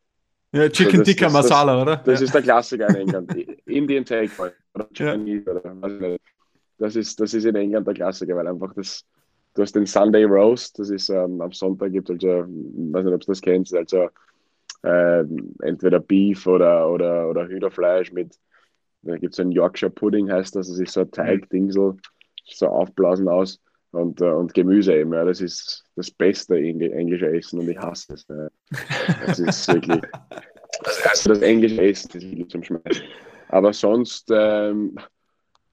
Ja, Chicken also Tikka Masala, das, oder? Das ja. ist der Klassiker in England. Indian Takeaway oder Chinese ja. oder was nicht. Das ist, das ist in England der Klassiker, weil einfach das, du hast den Sunday Roast, das ist ähm, am Sonntag gibt also, ich weiß nicht, ob du das kennst, also äh, entweder Beef oder, oder, oder Hühnerfleisch mit, da gibt es einen Yorkshire Pudding, heißt das, das ist so ein Teigding, so, so aufblasen aus und, äh, und Gemüse eben. Ja, das ist das beste englische Essen und ich hasse es. Ja. Das ist wirklich. Also das englische Essen das ist wirklich zum Schmeißen. Aber sonst, ähm,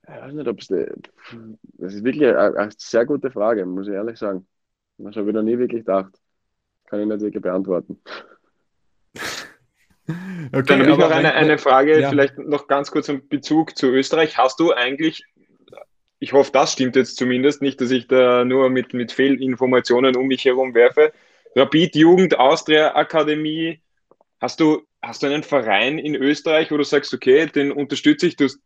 ich weiß nicht, ob es. Das ist wirklich eine, eine, sehr gute Frage, muss ich ehrlich sagen. Das habe ich noch nie wirklich gedacht. Kann ich nicht wirklich beantworten. Okay, Dann habe ich noch eine, eine Frage, ja. vielleicht noch ganz kurz im Bezug zu Österreich. Hast du eigentlich ich hoffe, das stimmt jetzt zumindest nicht, dass ich da nur mit, mit Fehlinformationen um mich herum werfe. Rapid Jugend Austria Akademie, hast du, hast du einen Verein in Österreich, wo du sagst, okay, den unterstütze ich, du hast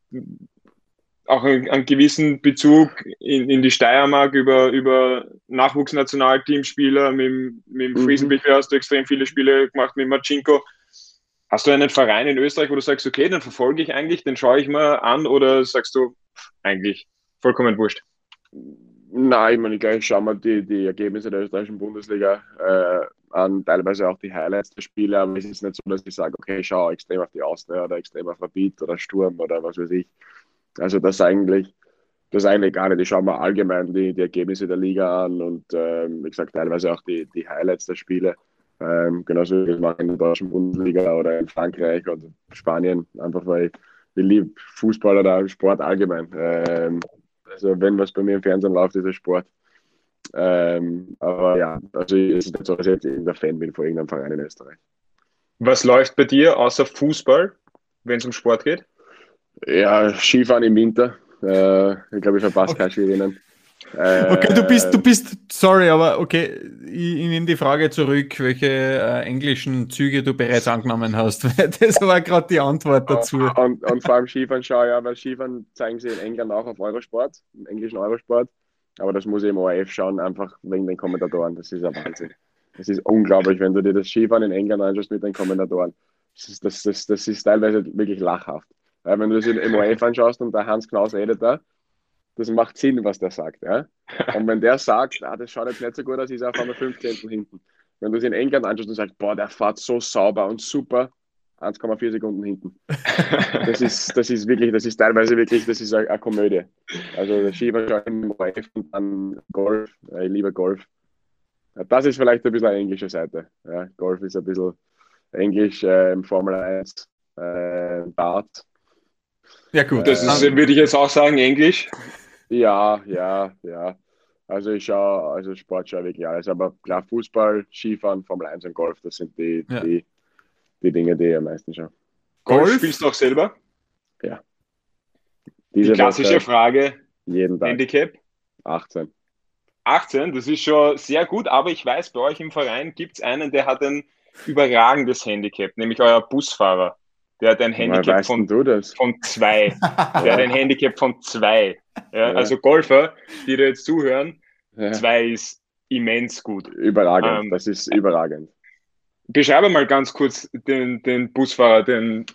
auch einen, einen gewissen Bezug in, in die Steiermark über, über Nachwuchsnationalteamspieler, mit, mit dem mhm. Hast du extrem viele Spiele gemacht, mit Machinko. Hast du einen Verein in Österreich, wo du sagst, okay, den verfolge ich eigentlich, den schaue ich mal an oder sagst du, eigentlich vollkommen wurscht. Nein, ich meine, gleich schauen wir die, die Ergebnisse der österreichischen Bundesliga äh, an, teilweise auch die Highlights der Spiele, aber es ist nicht so, dass ich sage, okay, ich schaue extrem auf die Austria oder extrem auf Rapid oder Sturm oder was weiß ich. Also das eigentlich, das eigentlich gar nicht. Ich schaue mir allgemein die, die Ergebnisse der Liga an und ähm, wie gesagt, teilweise auch die, die Highlights der Spiele. Ähm, genauso wie ich mache in der deutschen Bundesliga oder in Frankreich oder Spanien, einfach weil ich, liebe Fußball oder Sport allgemein. Ähm, also wenn was bei mir im Fernsehen läuft, ist es Sport. Ähm, aber ja, also es ist nicht so, dass ich jetzt irgendein Fan bin von irgendeinem Verein in Österreich. Was läuft bei dir außer Fußball, wenn es um Sport geht? Ja, Skifahren im Winter. Äh, ich glaube, ich verpasse okay. keine Skirinnen. Äh, okay, du bist, du bist, sorry, aber okay, ich, ich nehme die Frage zurück, welche äh, englischen Züge du bereits angenommen hast. das war gerade die Antwort dazu. Und, und, vor allem Skifahren schaue ja, weil Skifahren zeigen sie in England auch auf Eurosport, im englischen Eurosport. Aber das muss ich im ORF schauen, einfach wegen den Kommentatoren. Das ist ein Wahnsinn. Das ist unglaublich, wenn du dir das Skifahren in England anschaust mit den Kommentatoren. Das ist, das, das, das ist teilweise wirklich lachhaft. Weil wenn du das im ORF anschaust und der Hans Knaus redet da, das macht Sinn, was der sagt. Ja? Und wenn der sagt, ah, das schaut jetzt nicht so gut aus, ist er auf einmal 15 hinten. Wenn du es in England anschaust und sagst, boah, der fährt so sauber und super, 1,4 Sekunden hinten. Das ist, das ist wirklich, das ist teilweise wirklich, das ist eine, eine Komödie. Also der Skifahren im Reif und dann Golf, ich liebe Golf. Das ist vielleicht ein bisschen eine englische Seite. Ja, Golf ist ein bisschen Englisch, äh, Formel 1, äh, Dart. Ja, gut, das ist, würde ich jetzt auch sagen, Englisch. Ja, ja, ja. Also ich schaue, also Sport schaue wirklich alles, aber klar, Fußball, Skifahren, Formel 1 und Golf, das sind die, ja. die, die Dinge, die ich am meisten schaue. Golf, Golf spielst du auch selber? Ja. Diese die klassische Woche, Frage, jeden Tag. Handicap? 18. 18, das ist schon sehr gut, aber ich weiß, bei euch im Verein gibt es einen, der hat ein überragendes Handicap, nämlich euer Busfahrer. Der hat ein Handicap von, von zwei. der hat ein Handicap von zwei. Ja. Also Golfer, die da jetzt zuhören, zwei ist immens gut. Überragend, ähm, das ist überragend. Beschreibe mal ganz kurz den, den Busfahrer, den,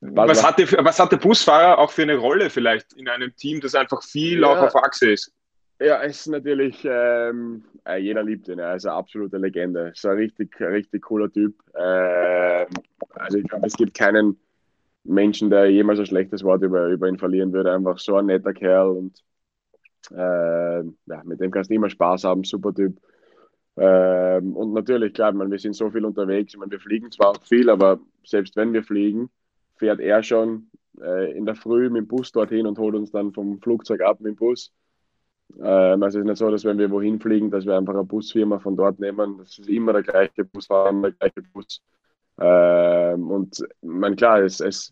was, was, hat der, was hat der Busfahrer auch für eine Rolle vielleicht in einem Team, das einfach viel ja, auch auf Achse ist? Ja, es ist natürlich, ähm, äh, jeder liebt ihn, er ist eine absolute Legende. Ist ein richtig, richtig cooler Typ. Ähm, also ich glaube, es gibt keinen Menschen, der jemals ein schlechtes Wort über, über ihn verlieren würde. Einfach so ein netter Kerl und äh, ja, mit dem kannst du immer Spaß haben, super Typ. Ähm, und natürlich, klar, man, wir sind so viel unterwegs. Ich meine, wir fliegen zwar auch viel, aber selbst wenn wir fliegen, fährt er schon äh, in der Früh mit dem Bus dorthin und holt uns dann vom Flugzeug ab mit dem Bus. Ähm, also es ist nicht so, dass wenn wir wohin fliegen, dass wir einfach eine Busfirma von dort nehmen. Das ist immer der gleiche Busfahrer, der gleiche Bus. Ähm, und mein klar, es, es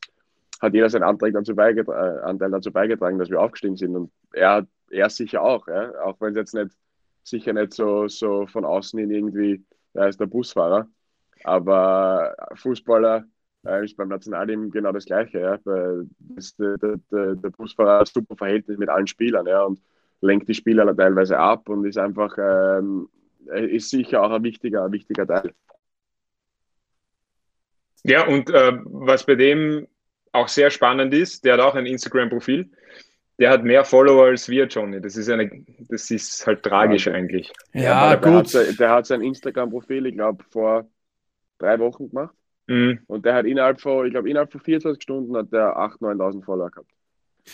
hat jeder seinen Anteil dazu, beigetragen, äh, Anteil dazu beigetragen, dass wir aufgestiegen sind. Und er, er sicher auch, ja? auch wenn es jetzt nicht sicher nicht so, so von außen hin irgendwie, er ist der Busfahrer. Aber Fußballer äh, ist beim Nationalteam genau das Gleiche. Ja? Der, der, der Busfahrer hat ein super Verhältnis mit allen Spielern ja? und lenkt die Spieler teilweise ab und ist einfach, ähm, ist sicher auch ein wichtiger, ein wichtiger Teil. Ja, und äh, was bei dem auch sehr spannend ist, der hat auch ein Instagram-Profil. Der hat mehr Follower als wir, Johnny. Das ist, eine, das ist halt tragisch ja. eigentlich. Ja, ja gut. Der hat, der hat sein Instagram-Profil, ich glaube, vor drei Wochen gemacht. Mhm. Und der hat innerhalb von, ich glaube, innerhalb von 24 Stunden hat der 8.000, 9.000 Follower gehabt.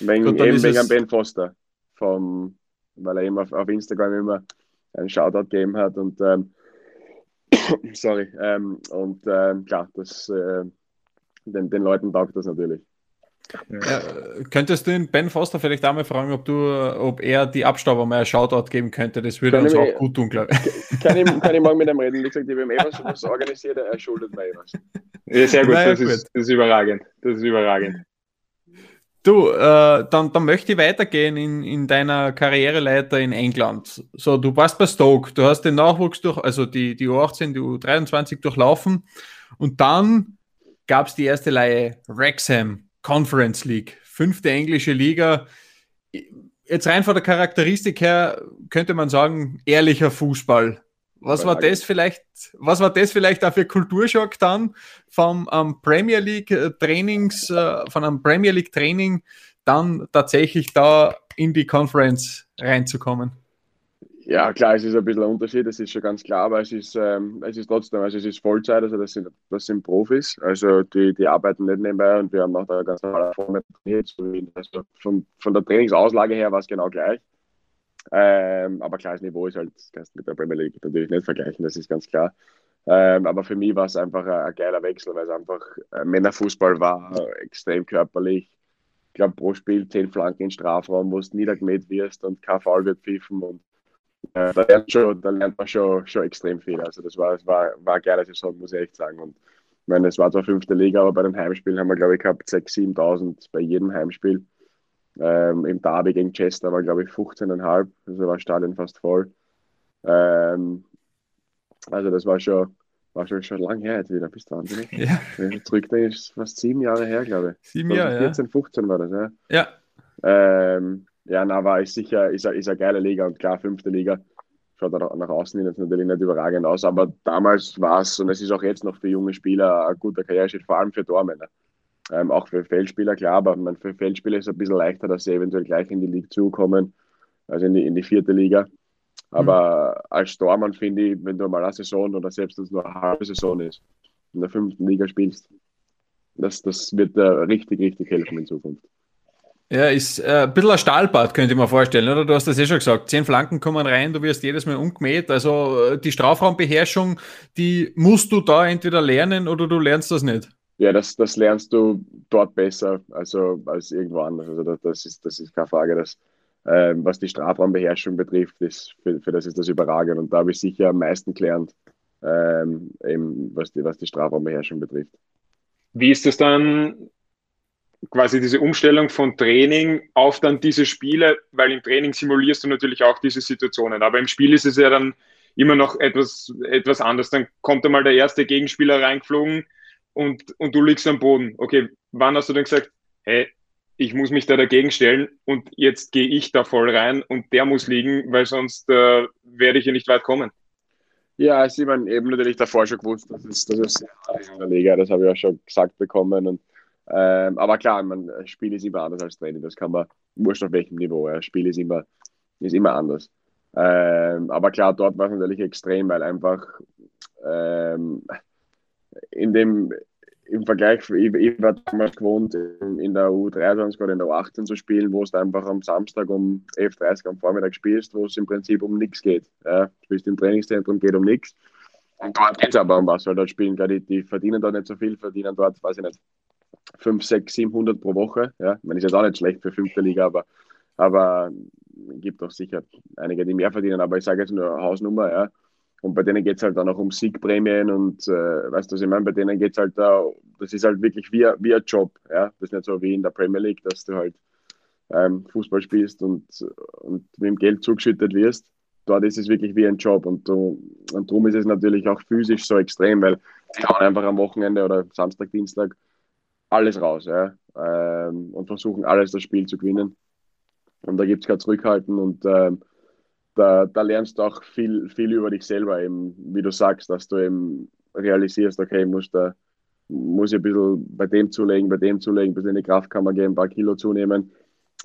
Wegen, Gut, eben wegen Ben Foster, vom, weil er immer auf, auf Instagram immer einen Shoutout gegeben hat. Und ähm, sorry, ähm, und ähm, klar, das, äh, den, den Leuten taugt das natürlich. Ja, könntest du den Ben Foster vielleicht einmal fragen, ob du, ob er die Abstauber mal ein Shoutout geben könnte? Das würde kann uns auch gut tun, glaube ich. Kann ich, kann ich morgen mit ihm reden? Wie gesagt, ich habe ihm etwas was organisiert, er schuldet mir etwas. Ja, sehr gut, naja, das, gut. Ist, das ist überragend. Das ist überragend. Du, äh, dann, dann möchte ich weitergehen in, in deiner Karriereleiter in England. So, du warst bei Stoke, du hast den Nachwuchs durch, also die, die U18, die U23 durchlaufen und dann gab es die erste Leihe Wrexham Conference League, fünfte englische Liga. Jetzt rein von der Charakteristik her könnte man sagen, ehrlicher Fußball. Was war das vielleicht, was war das vielleicht auch für Kulturschock dann vom um, Premier League äh, Trainings, uh, von einem Premier League Training dann tatsächlich da in die Conference reinzukommen? Ja, klar, es ist ein bisschen ein Unterschied, das ist schon ganz klar, aber es ist, ähm, es ist trotzdem, also es ist Vollzeit, also das sind, das sind Profis, also die, die arbeiten nicht nebenbei und wir haben auch da ganz normale Form trainiert, also von, von der Trainingsauslage her war es genau gleich. Ähm, aber klar, das Niveau ist halt, kannst du mit der Premier League natürlich nicht vergleichen, das ist ganz klar. Ähm, aber für mich war es einfach ein, ein, geiler Wechsel, weil es einfach äh, Männerfußball war, extrem körperlich. Ich glaube, pro Spiel zehn Flanken in Strafraum, wo du niedergemäht wirst und kein Foul wird pfiffen und äh, da, lernt schon, da lernt man schon, schon extrem viel. Also das war, das war, war eine geile Saison, muss ich echt sagen. Und ich meine, es war zwar fünfte Liga, aber bei den Heimspielen haben wir, glaube ich, gehabt 6.000, 7.000 bei jedem Heimspiel. Ähm, Im Derby gegen Chester war, glaube ich, 15,5. Also war Stadion fast voll. Ähm, also das war schon, war schon, schon lang her jetzt wieder, bist du wahnsinnig. Ja. Zurückdenke ist fast sieben Jahre her, glaube ich. Sieben Jahre, 14, ja. 15 war das, ja. Ja. Ähm, ja, na, war ich sicher, ist, ist eine geile Liga und klar, fünfte Liga. Schaut auch nach außen hin jetzt natürlich nicht überragend aus, aber damals war es, und es ist auch jetzt noch für junge Spieler ein guter Karriereschritt, vor allem für Tormänner. Ähm, auch für Feldspieler, klar, aber man, für Feldspieler ist es ein bisschen leichter, dass sie eventuell gleich in die Liga zukommen, also in die, in die vierte Liga. Aber mhm. als Tormann finde ich, wenn du mal eine Saison oder selbst wenn es nur eine halbe Saison ist, in der fünften Liga spielst, das, das wird äh, richtig, richtig helfen in Zukunft. Ja, ist äh, ein bisschen ein Stahlbad, könnte ich mir vorstellen, oder? Du hast das eh schon gesagt. Zehn Flanken kommen rein, du wirst jedes Mal umgemäht. Also äh, die Strafraumbeherrschung, die musst du da entweder lernen oder du lernst das nicht. Ja, das, das lernst du dort besser also, als irgendwo anders. Also das, ist, das ist keine Frage. Dass, ähm, was die Strafraumbeherrschung betrifft, ist, für, für das ist das überragend. Und da habe ich sicher am meisten gelernt, ähm, eben, was, die, was die Strafraumbeherrschung betrifft. Wie ist es dann quasi diese Umstellung von Training auf dann diese Spiele, weil im Training simulierst du natürlich auch diese Situationen, aber im Spiel ist es ja dann immer noch etwas, etwas anders. Dann kommt einmal der erste Gegenspieler reingeflogen und, und du liegst am Boden. Okay, wann hast du denn gesagt, hey, ich muss mich da dagegen stellen und jetzt gehe ich da voll rein und der muss liegen, weil sonst äh, werde ich hier nicht weit kommen. Ja, also ich meine, eben natürlich davor schon gewusst, dass es, dass es in Liga, das habe ich auch schon gesagt bekommen und ähm, aber klar, man, Spiel ist immer anders als Training. Das kann man, wurscht auf welchem Niveau. Ja. Spiel ist immer, ist immer anders. Ähm, aber klar, dort war es natürlich extrem, weil einfach ähm, in dem, im Vergleich, ich, ich war damals gewohnt, in der U23 oder in der U18 zu spielen, wo es einfach am Samstag um 11.30 Uhr am Vormittag spielst, wo es im Prinzip um nichts geht. Ja. Du bist im Trainingszentrum, geht um nichts. Und dort geht es aber um was, weil dort spielen, die, die verdienen dort nicht so viel, verdienen dort, weiß ich nicht, 5, 6, 700 pro Woche. Ja, ich meine, ist jetzt auch nicht schlecht für fünfte Liga, aber, aber gibt auch sicher einige, die mehr verdienen. Aber ich sage jetzt nur Hausnummer, ja. Und bei denen geht es halt dann auch um Siegprämien und äh, weißt du, was ich meine? Bei denen geht es halt da, das ist halt wirklich wie, wie ein Job. Ja? Das ist nicht so wie in der Premier League, dass du halt ähm, Fußball spielst und, und mit dem Geld zugeschüttet wirst. Dort ist es wirklich wie ein Job und, und darum ist es natürlich auch physisch so extrem, weil die hauen einfach am Wochenende oder Samstag, Dienstag alles raus ja, ähm, und versuchen alles das Spiel zu gewinnen. Und da gibt es kein Zurückhalten und ähm, da, da, lernst du auch viel, viel über dich selber, eben, wie du sagst, dass du eben realisierst, okay, muss, da, muss ich ein bisschen bei dem zulegen, bei dem zulegen, ein bisschen in die Kraftkammer gehen, ein paar Kilo zunehmen.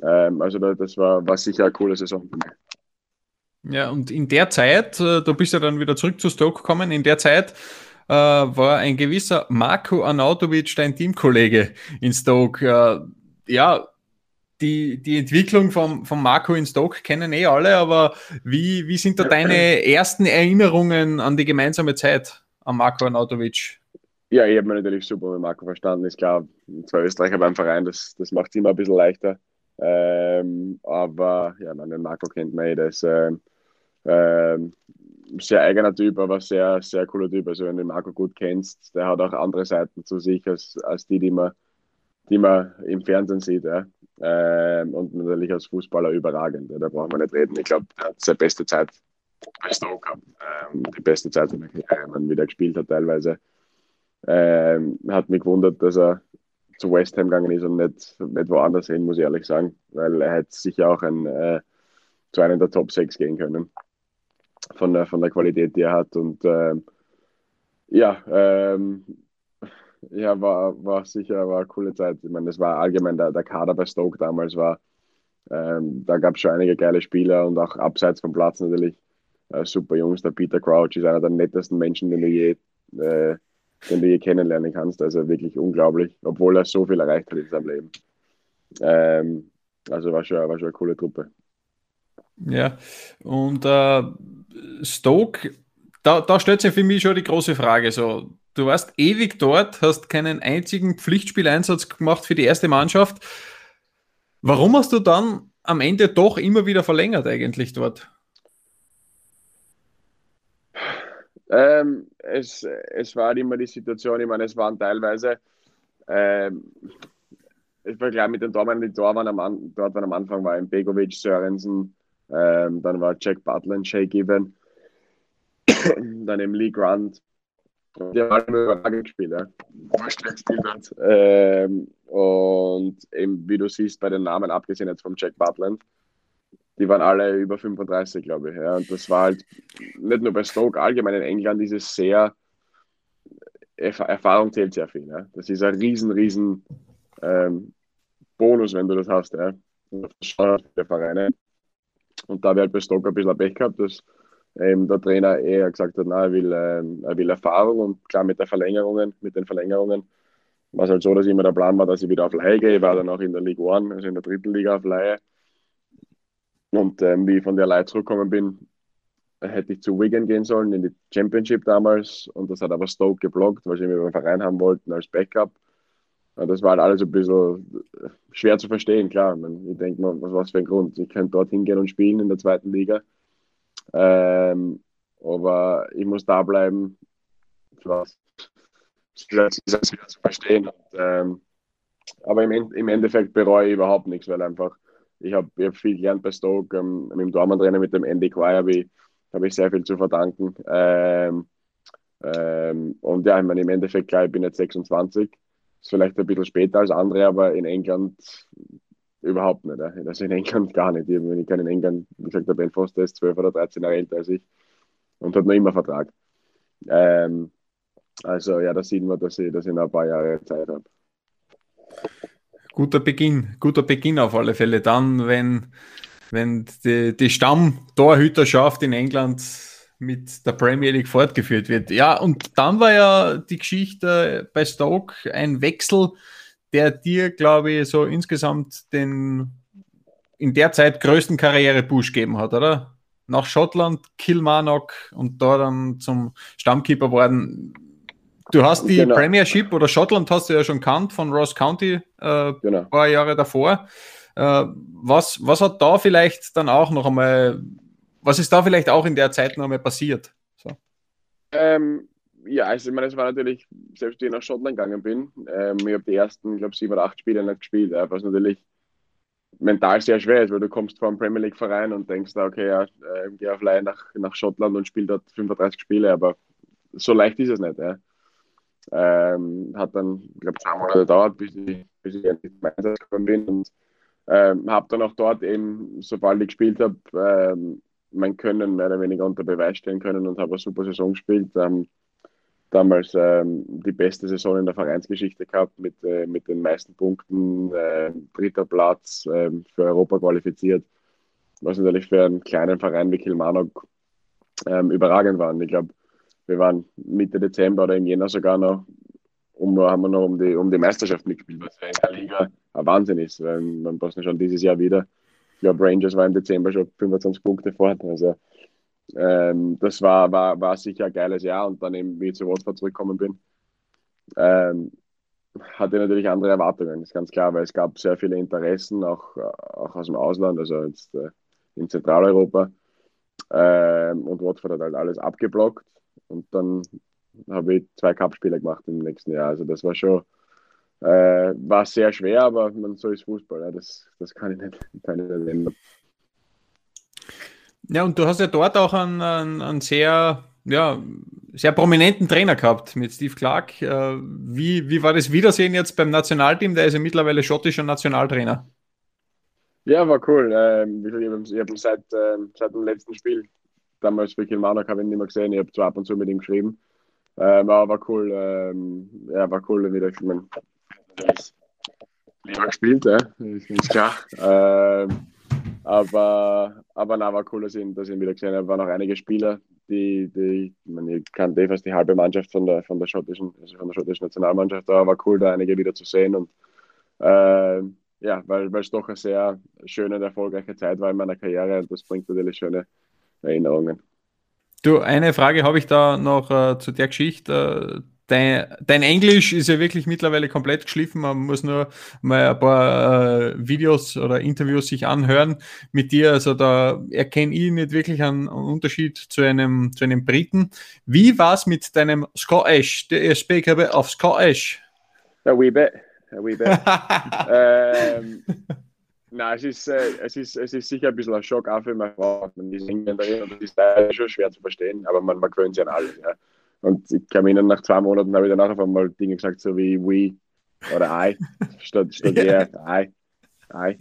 Ähm, also da, das war, war sicher eine coole Saison für mich. Ja, und in der Zeit, äh, du bist ja dann wieder zurück zu Stoke gekommen, in der Zeit äh, war ein gewisser Marco Arnautovic dein Teamkollege in Stoke. Äh, ja, die, die Entwicklung von, von Marco in Stoke kennen eh alle, aber wie, wie sind da deine ersten Erinnerungen an die gemeinsame Zeit an Marco Arnautovic? Ja, ich habe mich natürlich super mit Marco verstanden. Ist klar, zwei Österreicher beim Verein, das, das macht es immer ein bisschen leichter. Ähm, aber ja, man, den Marco kennt man eh, der ist ähm, ähm, sehr eigener Typ, aber sehr, sehr cooler Typ. Also wenn du Marco gut kennst, der hat auch andere Seiten zu sich als, als die, die man, die man im Fernsehen sieht. Ja. Ähm, und natürlich als Fußballer überragend. Da braucht man nicht reden. Ich glaube, er hat seine beste Zeit bei Stoke gehabt. Ähm, die beste Zeit seiner Karriere, man wieder gespielt hat teilweise. Ähm, hat mich gewundert, dass er zu West Ham gegangen ist und nicht, nicht woanders hin, muss ich ehrlich sagen. Weil er hätte sicher auch ein, äh, zu einem der Top 6 gehen können von der, von der Qualität, die er hat. Und ähm, ja, ähm, ja, war, war sicher war eine coole Zeit. Ich meine, das war allgemein der, der Kader bei Stoke damals war. Ähm, da gab es schon einige geile Spieler und auch abseits vom Platz natürlich äh, super Jungs. Der Peter Crouch ist einer der nettesten Menschen, den du je, äh, den du je kennenlernen kannst. Also wirklich unglaublich, obwohl er so viel erreicht hat in seinem Leben. Ähm, also war schon, war schon eine coole Truppe. Ja, und äh, Stoke, da, da stellt sich für mich schon die große Frage. So, du warst ewig dort, hast keinen einzigen Pflichtspieleinsatz gemacht für die erste Mannschaft. Warum hast du dann am Ende doch immer wieder verlängert eigentlich dort? Ähm, es, es war immer die Situation, ich meine, es waren teilweise, ähm, es war gleich mit den Tormann, die waren, am, dort waren am Anfang war Begovic, Sörensen, ähm, dann war Jack Butler und Shay Given. dann eben Lee Grant. Die haben alle überragend gespielt. Ja. Ähm, und eben, wie du siehst, bei den Namen, abgesehen jetzt vom Jack Butland, die waren alle über 35, glaube ich. Ja. Und das war halt nicht nur bei Stoke, allgemein in England ist es sehr, Erfahrung zählt sehr viel. Ja. Das ist ein riesen, riesen ähm, Bonus, wenn du das hast. Ja. Und da habe halt bei Stock ein bisschen Pech gehabt, dass ähm, der Trainer eher gesagt hat, na, er will, ähm, er will Erfahrung und klar mit der Verlängerungen, mit den Verlängerungen war es halt so, dass immer der Plan war, dass ich wieder auf Leihe gehe. Ich war dann auch in der Liga 1, also in der dritten Liga auf Leihe. Und ähm, wie ich von der Leihe zurückgekommen bin, hätte ich zu Wigan gehen sollen in die Championship damals. Und das hat aber Stoke geblockt, weil sie mich beim Verein haben wollten als Backup. Und das war halt alles ein bisschen schwer zu verstehen, klar. Ich denke mal, was war es für ein Grund? Ich könnte dort hingehen und spielen in der zweiten Liga. Ähm, aber ich muss da bleiben. Was schwer zu verstehen. Und, ähm, aber im, im, Endeffekt bereue ich überhaupt nichts, weil einfach ich habe hab viel gelernt bei Stoke. Ähm, mit dem Dormantrainer, mit dem Andy Quay habe ich, hab ich sehr viel zu verdanken. Ähm, ähm, und ja, ich meine, im Endeffekt, klar, ich bin jetzt 26. Ist vielleicht ein bisschen später als andere, aber in England überhaupt nicht. Also in England gar nicht. Wenn ich in England, wie gesagt, der Ben Foster ist 12 oder 13 Jahre älter als ich und hat noch immer Vertrag. Ähm, also ja, da sieht man, dass ich, dass ich noch ein paar Jahre Zeit habe. Guter Beginn, guter Beginn auf alle Fälle. Dann, wenn, wenn die, die Stammtorhüterschaft in England mit der Premier League fortgeführt wird. Ja, und dann war ja die Geschichte bei Stoke ein Wechsel, der dir, glaube ich, so insgesamt den in der Zeit größten Karriere-Push gegeben hat, oder? Nach Schottland, Kilmarnock und da dann zum Stammkeeper worden. Du hast die genau. Premiership oder Schottland hast du ja schon kannt von Ross County äh, genau. ein paar Jahre davor. Äh, was, was hat da vielleicht dann auch noch einmal, was ist da vielleicht auch in der Zeit noch einmal passiert? So. Ähm, ja, also ich meine, es war natürlich, selbst wenn ich nach Schottland gegangen bin, ähm, ich habe die ersten, ich glaube, sieben oder acht Spiele nicht gespielt, ja, was natürlich mental sehr schwer ist, weil du kommst vor einem Premier League Verein und denkst, okay, ja, äh, geh auf Leihe nach, nach Schottland und spiel dort 35 Spiele, aber so leicht ist es nicht. Ja. Ähm, hat dann, ich glaube, zwei Monate gedauert, bis ich, bis ich endlich zum Einsatz gekommen bin und ähm, habe dann auch dort eben, sobald ich gespielt habe, ähm, mein Können mehr oder weniger unter Beweis stellen können und habe eine super Saison gespielt. Ähm, damals ähm, die beste Saison in der Vereinsgeschichte gehabt mit, äh, mit den meisten Punkten, äh, dritter Platz äh, für Europa qualifiziert, was natürlich für einen kleinen Verein wie Kilmarnock ähm, überragend war. Ich glaube, wir waren Mitte Dezember oder im Jänner sogar noch, um, haben wir noch um die, um die Meisterschaft mitgespielt, was in der Liga ein Wahnsinn ist. Weil man braucht schon dieses Jahr wieder. Ich glaube, Rangers war im Dezember schon 25 Punkte fort. Also ähm, das war, war, war sicher ein geiles Jahr und dann eben, wie ich zu Watford zurückgekommen bin, ähm, hatte natürlich andere Erwartungen, ist ganz klar, weil es gab sehr viele Interessen, auch, auch aus dem Ausland, also jetzt äh, in Zentraleuropa. Ähm, und Watford hat halt alles abgeblockt und dann habe ich zwei Cup-Spiele gemacht im nächsten Jahr. Also das war schon, äh, war sehr schwer, aber man, so ist Fußball, ja, das, das kann ich nicht, kann ich nicht ändern. Ja, und du hast ja dort auch einen, einen, einen sehr, ja, sehr prominenten Trainer gehabt mit Steve Clark. Äh, wie, wie war das Wiedersehen jetzt beim Nationalteam? Der ist ja mittlerweile schottischer Nationaltrainer. Ja, war cool. Ähm, ich habe ihn seit, ähm, seit dem letzten Spiel, damals für Kilmarnock, habe ich ihn nicht mehr gesehen. Ich habe zwar ab und zu mit ihm geschrieben. Ähm, aber war cool. ja, war cool wieder. Ich mein, lieber gespielt, ja, ist klar. Aber, aber na, war cool, dass ich, dass ich ihn wieder gesehen habe. Waren auch einige Spieler, die, die ich, meine, ich kannte fast die halbe Mannschaft von der, von der schottischen, also von der schottischen Nationalmannschaft, aber war cool, da einige wieder zu sehen und äh, ja, weil, es doch eine sehr schöne und erfolgreiche Zeit war in meiner Karriere und das bringt natürlich schöne Erinnerungen. Du, eine Frage habe ich da noch äh, zu der Geschichte. Dein, dein, Englisch ist ja wirklich mittlerweile komplett geschliffen. Man muss nur mal ein paar äh, Videos oder Interviews sich anhören mit dir. Also da erkenne ich nicht wirklich einen Unterschied zu einem, zu einem Briten. Wie war es mit deinem Scottish? Do you speak a bit of Scottish? A wee bit. A wee bit. ähm, nein, es ist, äh, es, ist, es ist sicher ein bisschen ein Schock auch für meine Frau. Man ist Engländerin und das ist schon schwer zu verstehen, aber man, man gewöhnt sich an alles. Ja. Und ich kann mich nach zwei Monaten habe ich danach auf einmal Dinge gesagt, so wie we oder I, statt, statt yeah, I. I.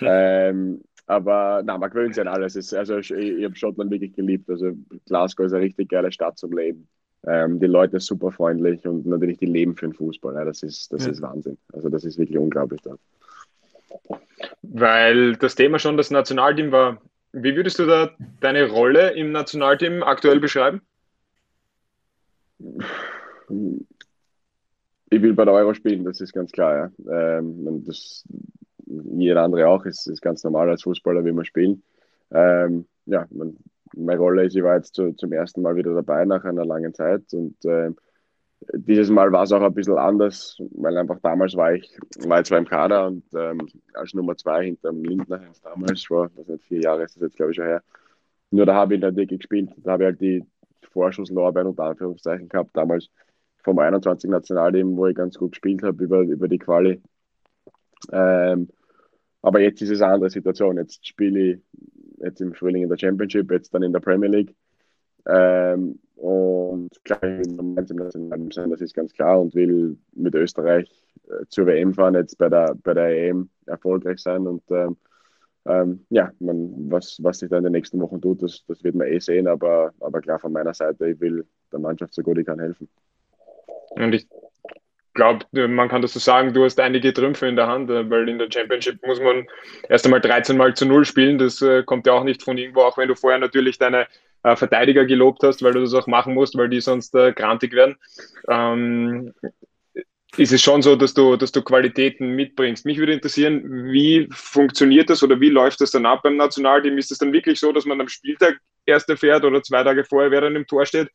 Ähm, aber nein, man gewöhnt sich an alles. Es, also ich, ich habe Schottland wirklich geliebt. Also Glasgow ist eine richtig geile Stadt zum Leben. Ähm, die Leute sind super freundlich und natürlich die leben für den Fußball. Ja, das ist, das ja. ist Wahnsinn. Also das ist wirklich unglaublich dort. Weil das Thema schon das Nationalteam war. Wie würdest du da deine Rolle im Nationalteam aktuell beschreiben? Ich will bei der Euro spielen, das ist ganz klar. Ja. Ähm, das, jeder andere auch, ist, ist ganz normal als Fußballer, wie man spielen. Ähm, ja, man, meine Rolle ist, ich war jetzt zu, zum ersten Mal wieder dabei nach einer langen Zeit und äh, dieses Mal war es auch ein bisschen anders, weil einfach damals war ich, war ich zwar im Kader und ähm, als Nummer zwei hinterm Lindner damals, vor was nicht, vier Jahre ist das jetzt glaube ich schon her. Nur da habe ich in der Decke gespielt, da habe ich halt die Vorschusslorbeeren unter Anführungszeichen gehabt, damals vom 21 Nationalteam, wo ich ganz gut gespielt habe über, über die Quali. Ähm, aber jetzt ist es eine andere Situation. Jetzt spiele ich jetzt im Frühling in der Championship, jetzt dann in der Premier League. Ähm, und klar, ich will gemeinsam Nationalteam sein, das ist ganz klar und will mit Österreich äh, zur WM fahren, jetzt bei der, bei der EM erfolgreich sein. Und ähm, ähm, ja, man, was, was sich da in den nächsten Wochen tut, das, das wird man eh sehen, aber, aber klar von meiner Seite, ich will der Mannschaft so gut ich kann helfen. Und ich glaube, man kann das so sagen, du hast einige Trümpfe in der Hand, äh, weil in der Championship muss man erst einmal 13 Mal zu Null spielen. Das äh, kommt ja auch nicht von irgendwo, auch wenn du vorher natürlich deine äh, Verteidiger gelobt hast, weil du das auch machen musst, weil die sonst äh, grantig werden. Ähm, ist es schon so, dass du, dass du Qualitäten mitbringst. Mich würde interessieren, wie funktioniert das oder wie läuft das dann ab beim Nationalteam? Ist es dann wirklich so, dass man am Spieltag erst erfährt oder zwei Tage vorher, wer dann im Tor steht?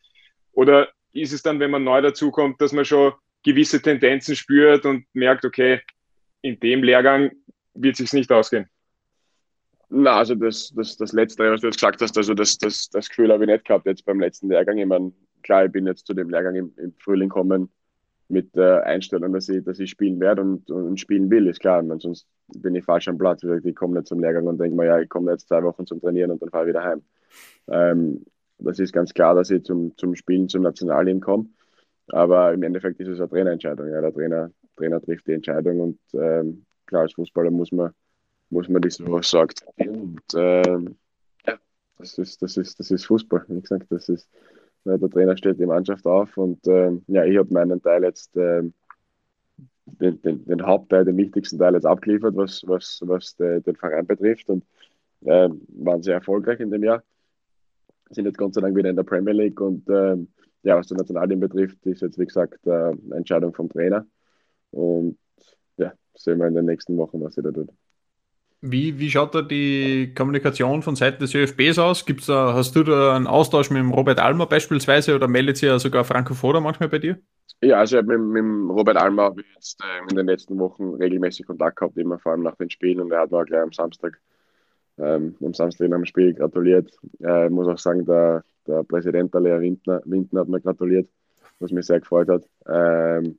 Oder ist es dann, wenn man neu dazukommt, dass man schon gewisse Tendenzen spürt und merkt, okay, in dem Lehrgang wird es sich nicht ausgehen? Na, also das, das, das Letzte, was du jetzt gesagt hast, also das, das, das Gefühl habe ich nicht gehabt jetzt beim letzten Lehrgang. Ich meine, klar, ich bin jetzt zu dem Lehrgang im, im Frühling kommen mit der Einstellung, dass ich, dass ich spielen werde und, und spielen will, ist klar. Meine, sonst bin ich falsch am Platz. Ich komme nicht zum Lehrgang und denke mir, ja, ich komme jetzt zwei Wochen zum Trainieren und dann fahre ich wieder heim. Ähm, das ist ganz klar, dass ich zum, zum Spielen zum Nationalteam komme. Aber im Endeffekt ist es eine Trainerentscheidung. Ja, der Trainer, Trainer trifft die Entscheidung und ähm, klar, als Fußballer muss man, muss man das so sagt. Und ähm, ja, das ist, das, ist, das ist Fußball. Wie gesagt, das ist, der Trainer stellt die Mannschaft auf und ähm, ja, ich habe meinen Teil jetzt, ähm, den, den, den, Hauptteil, den wichtigsten Teil jetzt abgeliefert, was, was, was de, den Verein betrifft und ähm, waren sehr erfolgreich in dem Jahr. Sind jetzt Gott sei Dank wieder in der Premier League und ähm, ja, was das Nationalteam betrifft, ist jetzt wie gesagt äh, Entscheidung vom Trainer und ja, sehen wir in den nächsten Wochen, was er da tut. Wie, wie schaut da die Kommunikation von Seiten des ÖFBs aus? Gibt's da, hast du da einen Austausch mit dem Robert Almer beispielsweise oder meldet sich ja sogar Franco Foda manchmal bei dir? Ja, also mit, mit Robert Almer habe ich jetzt äh, in den letzten Wochen regelmäßig Kontakt gehabt, immer vor allem nach den Spielen und er hat mir auch gleich am Samstag, ähm, am Samstag am Spiel gratuliert. Äh, ich muss auch sagen, der, der Präsident, der Lea Windner hat mir gratuliert, was mich sehr gefreut hat. Ähm,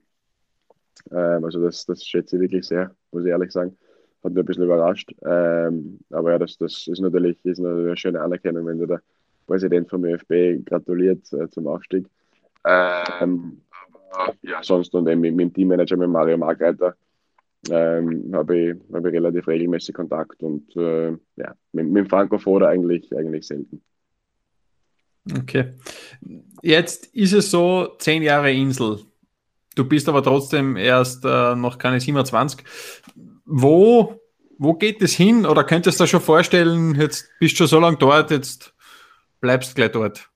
ähm, also das, das schätze ich wirklich sehr, muss ich ehrlich sagen hat mich ein bisschen überrascht. Ähm, aber ja, das, das ist natürlich ist eine schöne Anerkennung, wenn der Präsident vom ÖFB gratuliert äh, zum Aufstieg. Ähm, aber ja, sonst und eben mit, mit dem Teammanager, mit Mario Margreiter, ähm, habe ich, hab ich relativ regelmäßig Kontakt und äh, ja, mit, mit Franco Foda eigentlich, eigentlich selten. Okay. Jetzt ist es so, zehn Jahre Insel. Du bist aber trotzdem erst äh, noch keine 27. Wo, wo geht es hin? Oder könntest du dir schon vorstellen, jetzt bist du schon so lange dort, jetzt bleibst du gleich dort?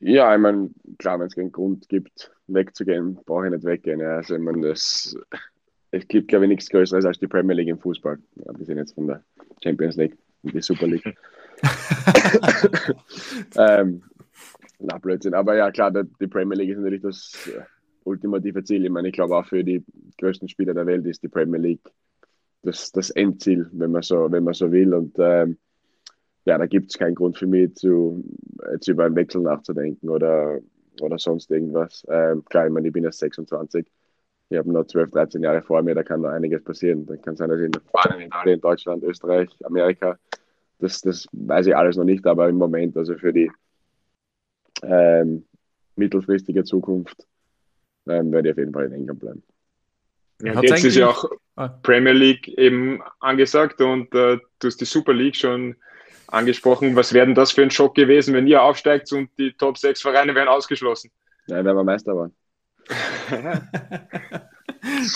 Ja, ich meine, klar, wenn es keinen Grund gibt, wegzugehen, brauche ich nicht weggehen. Ja. Also, ich meine, das, es gibt, glaube ich, nichts Größeres als die Premier League im Fußball. Ja, wir sind jetzt von der Champions League und die Super League. ähm, na, Blödsinn. Aber ja, klar, die Premier League ist natürlich das ultimative Ziel. Ich meine, ich glaube auch für die größten Spieler der Welt ist die Premier League das, das Endziel, wenn man so, wenn man so will. Und ähm, ja, da gibt es keinen Grund für mich, zu, jetzt über einen Wechsel nachzudenken oder, oder sonst irgendwas. Ähm, klar, ich meine, ich bin erst 26. Ich habe noch 12, 13 Jahre vor mir, da kann noch einiges passieren. Da kann sein, dass ich in Spanien, Italien, Deutschland, Österreich, Amerika, das, das weiß ich alles noch nicht, aber im Moment, also für die ähm, mittelfristige Zukunft, ähm, werde ich auf jeden Fall in England bleiben. Ja, jetzt ist ja auch ah. Premier League eben angesagt und äh, du hast die Super League schon angesprochen. Was wäre denn das für ein Schock gewesen, wenn ihr aufsteigt und die Top 6 Vereine wären ausgeschlossen? Ja, wenn wir Meister waren.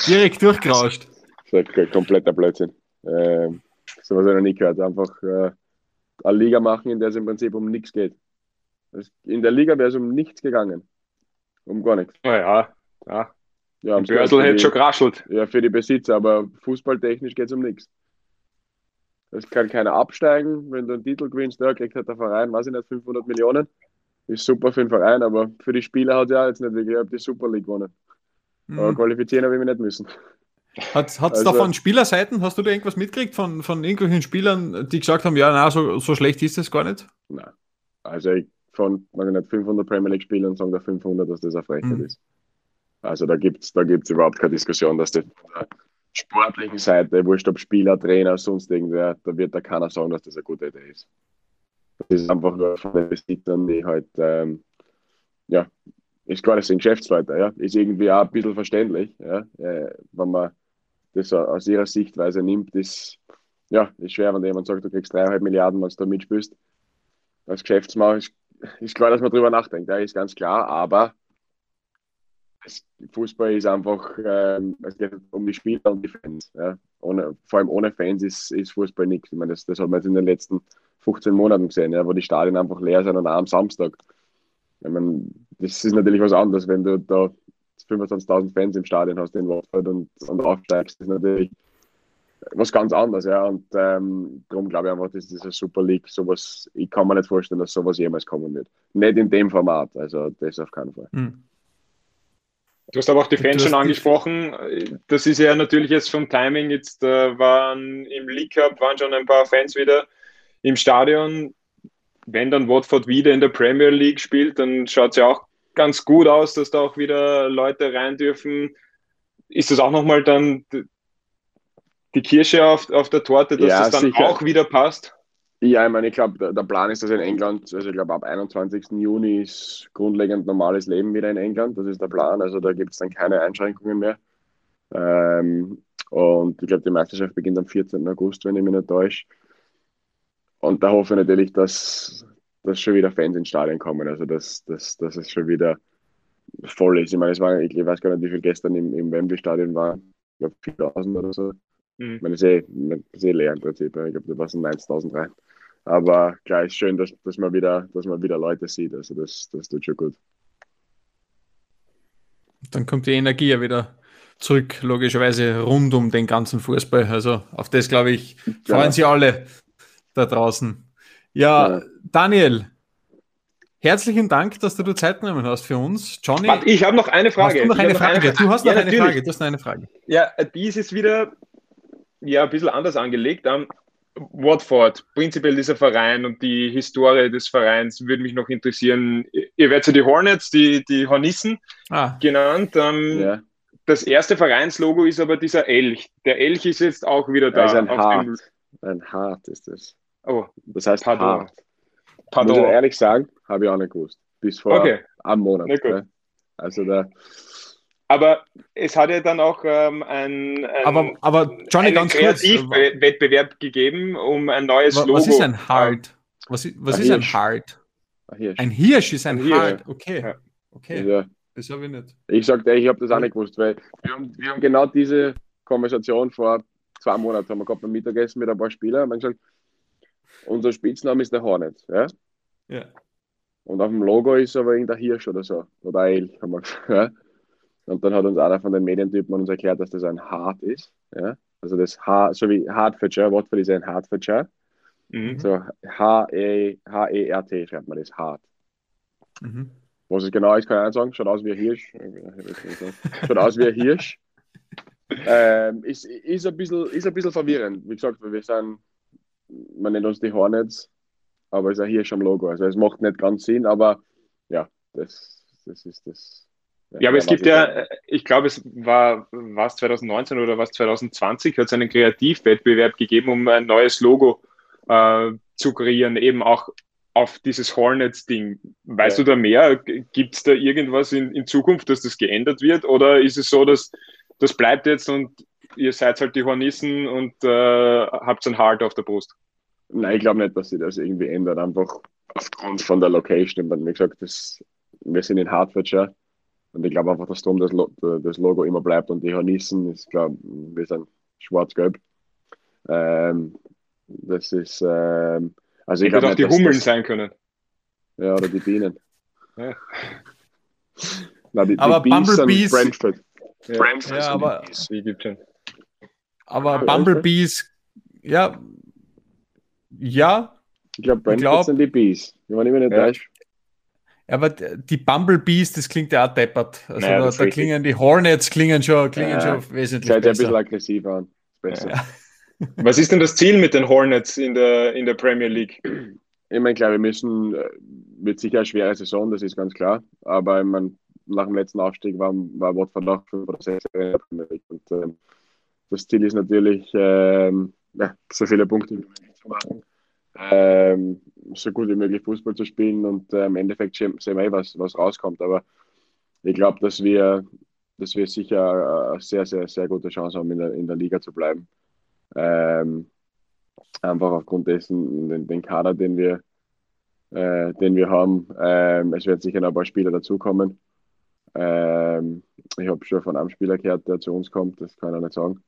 Direkt durchgerauscht. Das ist ein kompletter Blödsinn. Ähm, so was habe ich noch nie gehört. Einfach äh, eine Liga machen, in der es im Prinzip um nichts geht. In der Liga wäre es um nichts gegangen. Um gar nichts. Ja, ja. Ja, Börsel hätte schon geraschelt. Ja, für die Besitzer, aber fußballtechnisch geht es um nichts. Es kann keiner absteigen. Wenn du einen Titel gewinnst, ja, kriegt halt der Verein, weiß ich nicht, 500 Millionen. Ist super für den Verein, aber für die Spieler hat ja jetzt nicht wirklich die Super League gewonnen. Mhm. Aber qualifizieren habe ich mich nicht müssen. Hat es also, da von Spielerseiten, hast du da irgendwas mitgekriegt von, von irgendwelchen Spielern, die gesagt haben, ja, na, so, so schlecht ist es gar nicht? Nein. Also ich, von, weiß nicht, 500 Premier League Spielern sagen da 500, dass das eine Frechheit mhm. ist. Also da gibt es da gibt's überhaupt keine Diskussion, dass das von der sportlichen Seite, wurscht ob Spieler, Trainer, sonst irgendwer, da wird da keiner sagen, dass das eine gute Idee ist. Das ist einfach nur von den Besitzern, die halt, ähm, ja, ist klar, das sind Geschäftsleute, ja, ist irgendwie auch ein bisschen verständlich, ja, äh, wenn man das aus ihrer Sichtweise nimmt, ist, ja, ist schwer, wenn jemand sagt, du kriegst dreieinhalb Milliarden, wenn du da mitspielst. Als Geschäftsmann ist, ist klar, dass man darüber nachdenkt, ja, ist ganz klar, aber Fußball ist einfach, ähm, es geht um die Spieler und die Fans. Ja. Ohne, vor allem ohne Fans ist, ist Fußball nichts. Ich meine, das, das hat man jetzt in den letzten 15 Monaten gesehen, ja, wo die Stadien einfach leer sind und auch am Samstag. Ich meine, das ist natürlich was anderes, wenn du da 25.000 Fans im Stadion hast in Watford und, und aufsteigst. Das ist natürlich was ganz anderes. Ja. Und ähm, darum glaube ich einfach, dass diese Super League sowas, ich kann mir nicht vorstellen, dass sowas jemals kommen wird. Nicht in dem Format, also das auf keinen Fall. Mhm. Du hast aber auch die Fans schon angesprochen. Das ist ja natürlich jetzt vom Timing. Jetzt äh, waren im League Cup waren schon ein paar Fans wieder im Stadion. Wenn dann Watford wieder in der Premier League spielt, dann schaut es ja auch ganz gut aus, dass da auch wieder Leute rein dürfen. Ist das auch nochmal dann die Kirsche auf, auf der Torte, dass ja, das dann sicher. auch wieder passt? Ja, ich meine, ich glaube, der, Plan ist, dass in England, also ich glaube, ab 21. Juni ist grundlegend normales Leben wieder in England. Das ist der Plan. Also da gibt es dann keine Einschränkungen mehr. Ähm, und ich glaube, die Meisterschaft beginnt am 14. August, wenn ich mich nicht täusche. Und da hoffe ich natürlich, dass, dass schon wieder Fans ins Stadion kommen. Also dass, dass, dass es schon wieder voll ist. Ich meine, es war, ich weiß gar nicht, wie viel gestern im, im Wembley-Stadion waren. Ich glaube 4000 oder so. Mhm. Ich meine, es ist eh, ist eh leer im Prinzip. Ich glaube, da passen 9000 rein. Aber klar, ist schön, dass, dass, man wieder, dass man wieder Leute sieht. Also das, das tut schon gut. Dann kommt die Energie ja wieder zurück, logischerweise rund um den ganzen Fußball. Also auf das, glaube ich, freuen ja. sich alle da draußen. Ja, ja, Daniel, herzlichen Dank, dass du dir Zeit genommen hast für uns. Johnny, Warte, ich habe noch eine Frage. Hast du, noch eine Frage? Eine... du hast noch ja, eine Frage. Du hast noch eine Frage. Ja, die ist jetzt wieder ja, ein bisschen anders angelegt. Um, Watford, prinzipiell dieser Verein und die Historie des Vereins würde mich noch interessieren. Ihr werdet ja die Hornets, die, die Hornissen ah. genannt. Ähm, ja. Das erste Vereinslogo ist aber dieser Elch. Der Elch ist jetzt auch wieder da. Das ist ein Hart. Ein Hart ist das. Oh, das heißt Pardon. Hart. Pardon. Muss ich ehrlich sagen, habe ich auch nicht gewusst. Bis vor okay. einem Monat. Ne? Also da aber es hat ja dann auch ähm, ein, ein, aber, aber Johnny, einen ganz Kreativwettbewerb gegeben um ein neues was, Logo. Was ist ein Hard? Was, was ein ist Hirsch. ein Hard? Ein Hirsch. ein Hirsch ist ein, ein Hard. Okay. Ja. Okay. Ja. Das habe ich nicht. Ich sagte, ich habe das auch nicht gewusst, weil wir haben, wir haben genau diese Konversation vor zwei Monaten haben wir gehabt beim Mittagessen mit ein paar Spielern und haben gesagt, unser Spitzname ist der Hornet. Ja? ja. Und auf dem Logo ist aber irgendein Hirsch oder so. Oder ein Elch, haben wir gesagt. Ja? Und dann hat uns einer von den Medientypen uns erklärt, dass das ein Hart ist. Ja? Also das H, so wie Hertfordshire, Watford ist ein Hertfordshire. Mhm. So H-E-R-T schreibt man das, Hart. Mhm. Was es genau ist, kann ich nicht sagen. Schaut aus wie ein Hirsch. Schaut aus wie ein Hirsch. ähm, ist, ist, ein bisschen, ist ein bisschen verwirrend. Wie gesagt, wir sind, man nennt uns die Hornets, aber es ist ein Hirsch am Logo. Also es macht nicht ganz Sinn, aber ja, das, das ist das ja, aber es gibt ja, ich glaube, es war was 2019 oder was 2020, hat es einen Kreativwettbewerb gegeben, um ein neues Logo äh, zu kreieren, eben auch auf dieses Hornets-Ding. Weißt ja. du da mehr? Gibt es da irgendwas in, in Zukunft, dass das geändert wird? Oder ist es so, dass das bleibt jetzt und ihr seid halt die Hornissen und äh, habt ein Hard auf der Brust? Nein, ich glaube nicht, dass sie das irgendwie ändert. Einfach aufgrund von der Location. Wie gesagt, das, wir sind in Hertfordshire und ich glaube einfach, dass darum das, das Logo immer bleibt und die Hornissen, ich glaube, wir sind schwarz-gelb. Ähm, das ist, ähm, also ich glaube auch die Hummeln das, sein können. Ja, oder die Bienen. Ja. Nein, die, Aber die Bees Bumblebees, Brentford. Ja, ja aber, aber Bumblebees, ja, ja. Ich glaube, Brentford glaub, sind die Bees. Wenn man immer nicht ja. Aber die Bumblebees, das klingt ja auch deppert. Also naja, da, da klingen die Hornets klingen schon, klingen ja, schon wesentlich Seid besser. ein bisschen aggressiver an. Ja. Was ist denn das Ziel mit den Hornets in der, in der Premier League? Ich meine, klar, wir müssen, äh, wird sicher eine schwere Saison, das ist ganz klar. Aber ich mein, nach dem letzten Aufstieg war, war Watford auch 5 oder 6 in der Premier League. Und ähm, das Ziel ist natürlich, ähm, ja, so viele Punkte wie möglich zu machen ähm, so gut wie möglich Fußball zu spielen und äh, im Endeffekt sehen wir eh, was, was rauskommt. Aber ich glaube, dass wir, dass wir sicher eine sehr, sehr, sehr gute Chance haben, in der, in der Liga zu bleiben. Ähm, einfach aufgrund dessen, den, den Kader, den wir, äh, den wir haben. Ähm, es werden sicher noch ein paar Spieler dazukommen. Ähm, ich habe schon von einem Spieler gehört, der zu uns kommt, das kann ich nicht sagen.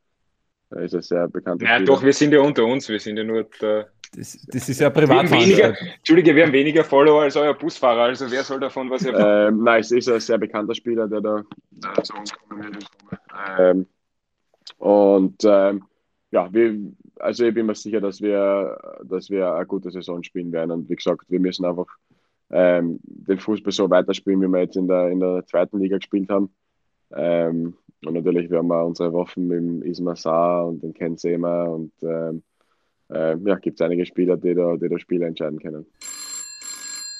Er ist ein sehr bekannter Ja, Spieler. doch, wir sind ja unter uns, wir sind ja nur der, das, das ist ja privat. Weniger, Entschuldige, wir haben weniger Follower als euer Busfahrer, also wer soll davon was erfahren? Ähm, nein, es ist ein sehr bekannter Spieler, der da zu uns kommen wird. Ähm, und ähm, ja, wir, also ich bin mir sicher, dass wir, dass wir eine gute Saison spielen werden. Und wie gesagt, wir müssen einfach ähm, den Fußball so weiterspielen, wie wir jetzt in der, in der zweiten Liga gespielt haben. Ähm, und natürlich, wir haben auch unsere Waffen mit dem Isma Saar und den Ken Sema und ähm, äh, ja, gibt es einige Spieler, die da, die da Spiele entscheiden können.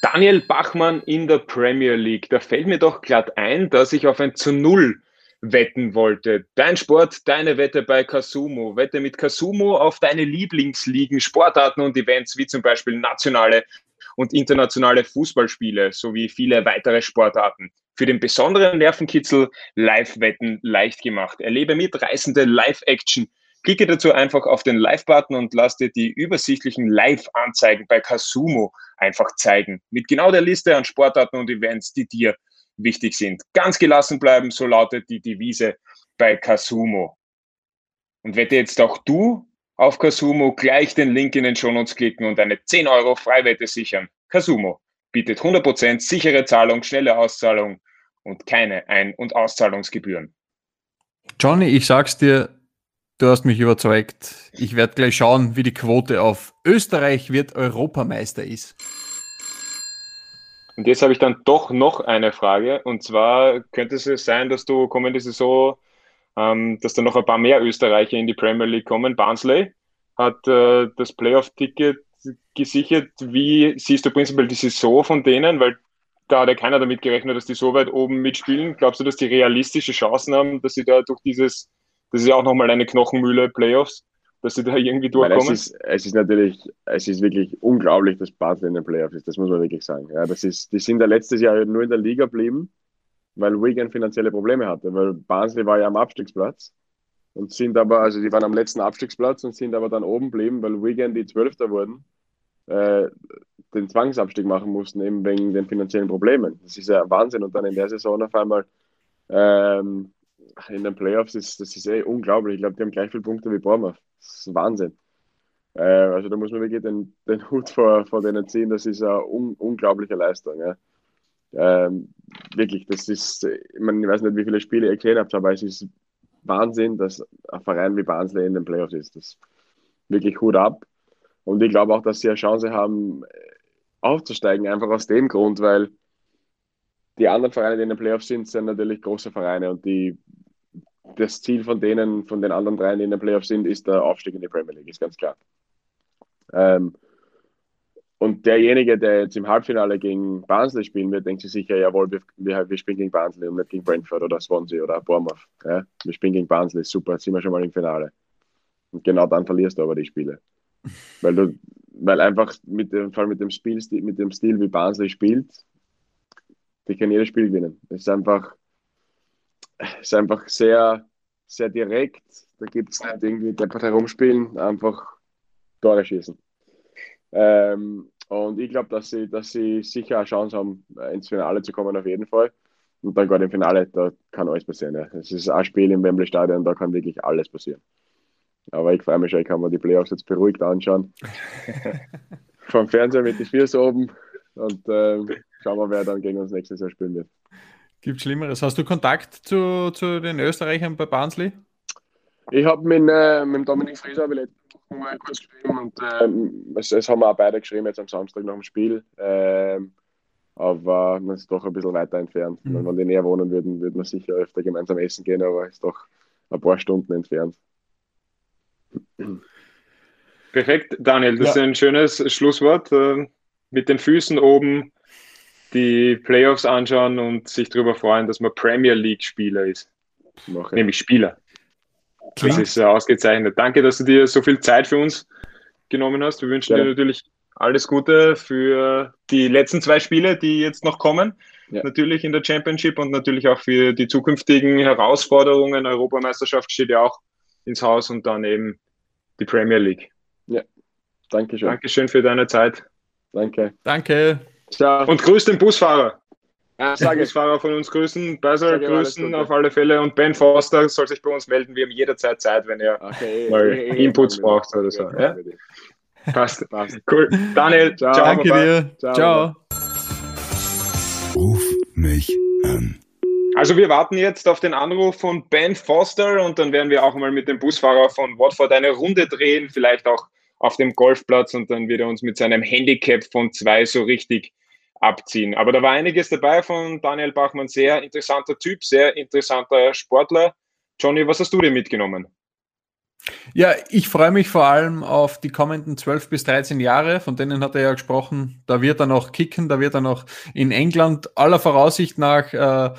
Daniel Bachmann in der Premier League. Da fällt mir doch glatt ein, dass ich auf ein zu Null wetten wollte. Dein Sport, deine Wette bei Kasumo. Wette mit Kasumo auf deine Lieblingsligen, Sportarten und Events wie zum Beispiel nationale und internationale Fußballspiele sowie viele weitere Sportarten. Für den besonderen Nervenkitzel Live-Wetten leicht gemacht. Erlebe mitreißende Live-Action Klicke dazu einfach auf den Live-Button und lass dir die übersichtlichen Live-Anzeigen bei Kasumo einfach zeigen. Mit genau der Liste an Sportarten und Events, die dir wichtig sind. Ganz gelassen bleiben, so lautet die Devise bei Kasumo. Und wette jetzt auch du auf Kasumo, gleich den Link in den Shownotes klicken und eine 10 Euro Freiwette sichern. Kasumo bietet 100% sichere Zahlung, schnelle Auszahlung und keine Ein- und Auszahlungsgebühren. Johnny, ich sag's dir, Du hast mich überzeugt. Ich werde gleich schauen, wie die Quote auf Österreich wird Europameister ist. Und jetzt habe ich dann doch noch eine Frage. Und zwar könnte es sein, dass du kommende Saison, ähm, dass da noch ein paar mehr Österreicher in die Premier League kommen. Barnsley hat äh, das Playoff-Ticket gesichert. Wie siehst du prinzipiell die Saison von denen? Weil da hat ja keiner damit gerechnet, dass die so weit oben mitspielen. Glaubst du, dass die realistische Chancen haben, dass sie da durch dieses das ist ja auch nochmal eine Knochenmühle, Playoffs, dass sie da irgendwie durchkommen. Meine, es, ist, es ist natürlich, es ist wirklich unglaublich, dass Basel in den Playoffs ist, das muss man wirklich sagen. Ja, das ist, die sind ja letztes Jahr nur in der Liga geblieben, weil Wigan finanzielle Probleme hatte, weil Barnsley war ja am Abstiegsplatz und sind aber, also die waren am letzten Abstiegsplatz und sind aber dann oben geblieben, weil Wigan die Zwölfter wurden, äh, den Zwangsabstieg machen mussten, eben wegen den finanziellen Problemen. Das ist ja Wahnsinn und dann in der Saison auf einmal ähm, in den Playoffs ist, das ist eh unglaublich. Ich glaube, die haben gleich viele Punkte wie Bournemouth. Das ist Wahnsinn. Äh, also da muss man wirklich den, den Hut vor, vor denen ziehen. Das ist eine un, unglaubliche Leistung. Ja. Ähm, wirklich, das ist, ich, meine, ich weiß nicht, wie viele Spiele ihr gesehen habt, aber es ist Wahnsinn, dass ein Verein wie Barnsley in den Playoffs ist. Das ist wirklich Hut ab. Und ich glaube auch, dass sie eine Chance haben, aufzusteigen, einfach aus dem Grund, weil die anderen Vereine, die in den Playoffs sind, sind natürlich große Vereine und die das Ziel von denen, von den anderen dreien, die in den Playoffs sind, ist der Aufstieg in die Premier League, ist ganz klar. Ähm, und derjenige, der jetzt im Halbfinale gegen Barnsley spielen wird, denkt sich sicher, jawohl, wir, wir, spielen gegen Barnsley und nicht gegen Brentford oder Swansea oder Bournemouth. Ja? Wir spielen gegen Barnsley, super, sind wir schon mal im Finale. Und genau dann verlierst du aber die Spiele. weil du, weil einfach mit dem Fall mit dem Spiel, mit dem Stil, wie Barnsley spielt, die können jedes Spiel gewinnen. Es ist einfach, ist einfach sehr, sehr direkt. Da gibt es nicht irgendwie deppert herumspielen, einfach Tore schießen. Ähm, und ich glaube, dass sie, dass sie sicher eine Chance haben, ins Finale zu kommen, auf jeden Fall. Und dann gerade im Finale, da kann alles passieren. Ja. Es ist ein Spiel im Wembley Stadion, da kann wirklich alles passieren. Aber ich freue mich schon, ich kann mir die Playoffs jetzt beruhigt anschauen. Vom Fernseher mit den Füßen oben und äh, schauen wir, wer dann gegen uns nächstes Jahr spielen wird. Gibt Schlimmeres. Hast du Kontakt zu, zu den Österreichern bei Barnsley? Ich habe mit, äh, mit Dominik Frieser mal kurz geschrieben und äh, es, es, haben wir auch beide geschrieben jetzt am Samstag nach dem Spiel. Äh, aber man ist doch ein bisschen weiter entfernt. Mhm. Wenn die näher wohnen würden, würden wir sicher öfter gemeinsam essen gehen, aber es ist doch ein paar Stunden entfernt. Perfekt, Daniel, das ja. ist ein schönes Schlusswort. Äh, mit den Füßen oben die Playoffs anschauen und sich darüber freuen, dass man Premier League-Spieler ist. Mache. Nämlich Spieler. Klingt. Das ist äh, ausgezeichnet. Danke, dass du dir so viel Zeit für uns genommen hast. Wir wünschen ja. dir natürlich alles Gute für die letzten zwei Spiele, die jetzt noch kommen. Ja. Natürlich in der Championship und natürlich auch für die zukünftigen Herausforderungen. Europameisterschaft steht ja auch ins Haus und dann eben die Premier League. Ja, danke schön. Dankeschön für deine Zeit. Danke. Danke. Ciao. Und grüß den Busfahrer. Ja, den Busfahrer von uns grüßen. Basel grüßen auf alle Fälle. Und Ben Foster soll sich bei uns melden. Wir haben jederzeit Zeit, wenn ihr okay, mal eh, eh, Inputs braucht oder so. Ja? Passt. Passt. Cool. Daniel, ciao. Danke dir. Ciao. ciao. Ruf mich an. Also wir warten jetzt auf den Anruf von Ben Foster und dann werden wir auch mal mit dem Busfahrer von Watford eine Runde drehen, vielleicht auch auf dem Golfplatz und dann wird er uns mit seinem Handicap von zwei so richtig abziehen. Aber da war einiges dabei von Daniel Bachmann, sehr interessanter Typ, sehr interessanter Sportler. Johnny, was hast du dir mitgenommen? Ja, ich freue mich vor allem auf die kommenden 12 bis 13 Jahre, von denen hat er ja gesprochen. Da wird er noch kicken, da wird er noch in England aller Voraussicht nach äh,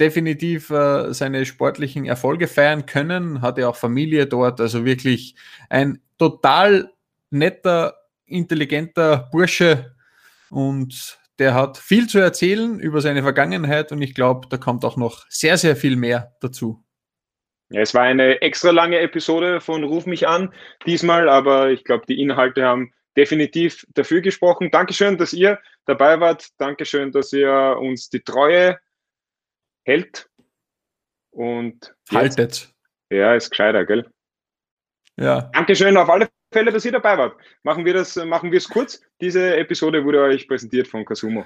definitiv äh, seine sportlichen Erfolge feiern können. Hat ja auch Familie dort, also wirklich ein total netter, intelligenter Bursche und der hat viel zu erzählen über seine Vergangenheit und ich glaube, da kommt auch noch sehr, sehr viel mehr dazu. Ja, es war eine extra lange Episode von Ruf mich an diesmal, aber ich glaube, die Inhalte haben definitiv dafür gesprochen. Dankeschön, dass ihr dabei wart. Dankeschön, dass ihr uns die Treue hält. Und haltet. Ja, ist gescheiter, gell? Ja. Dankeschön auf alle Fälle, dass ihr dabei wart. Machen wir das, machen wir es kurz. Diese Episode wurde euch präsentiert von Kasumo.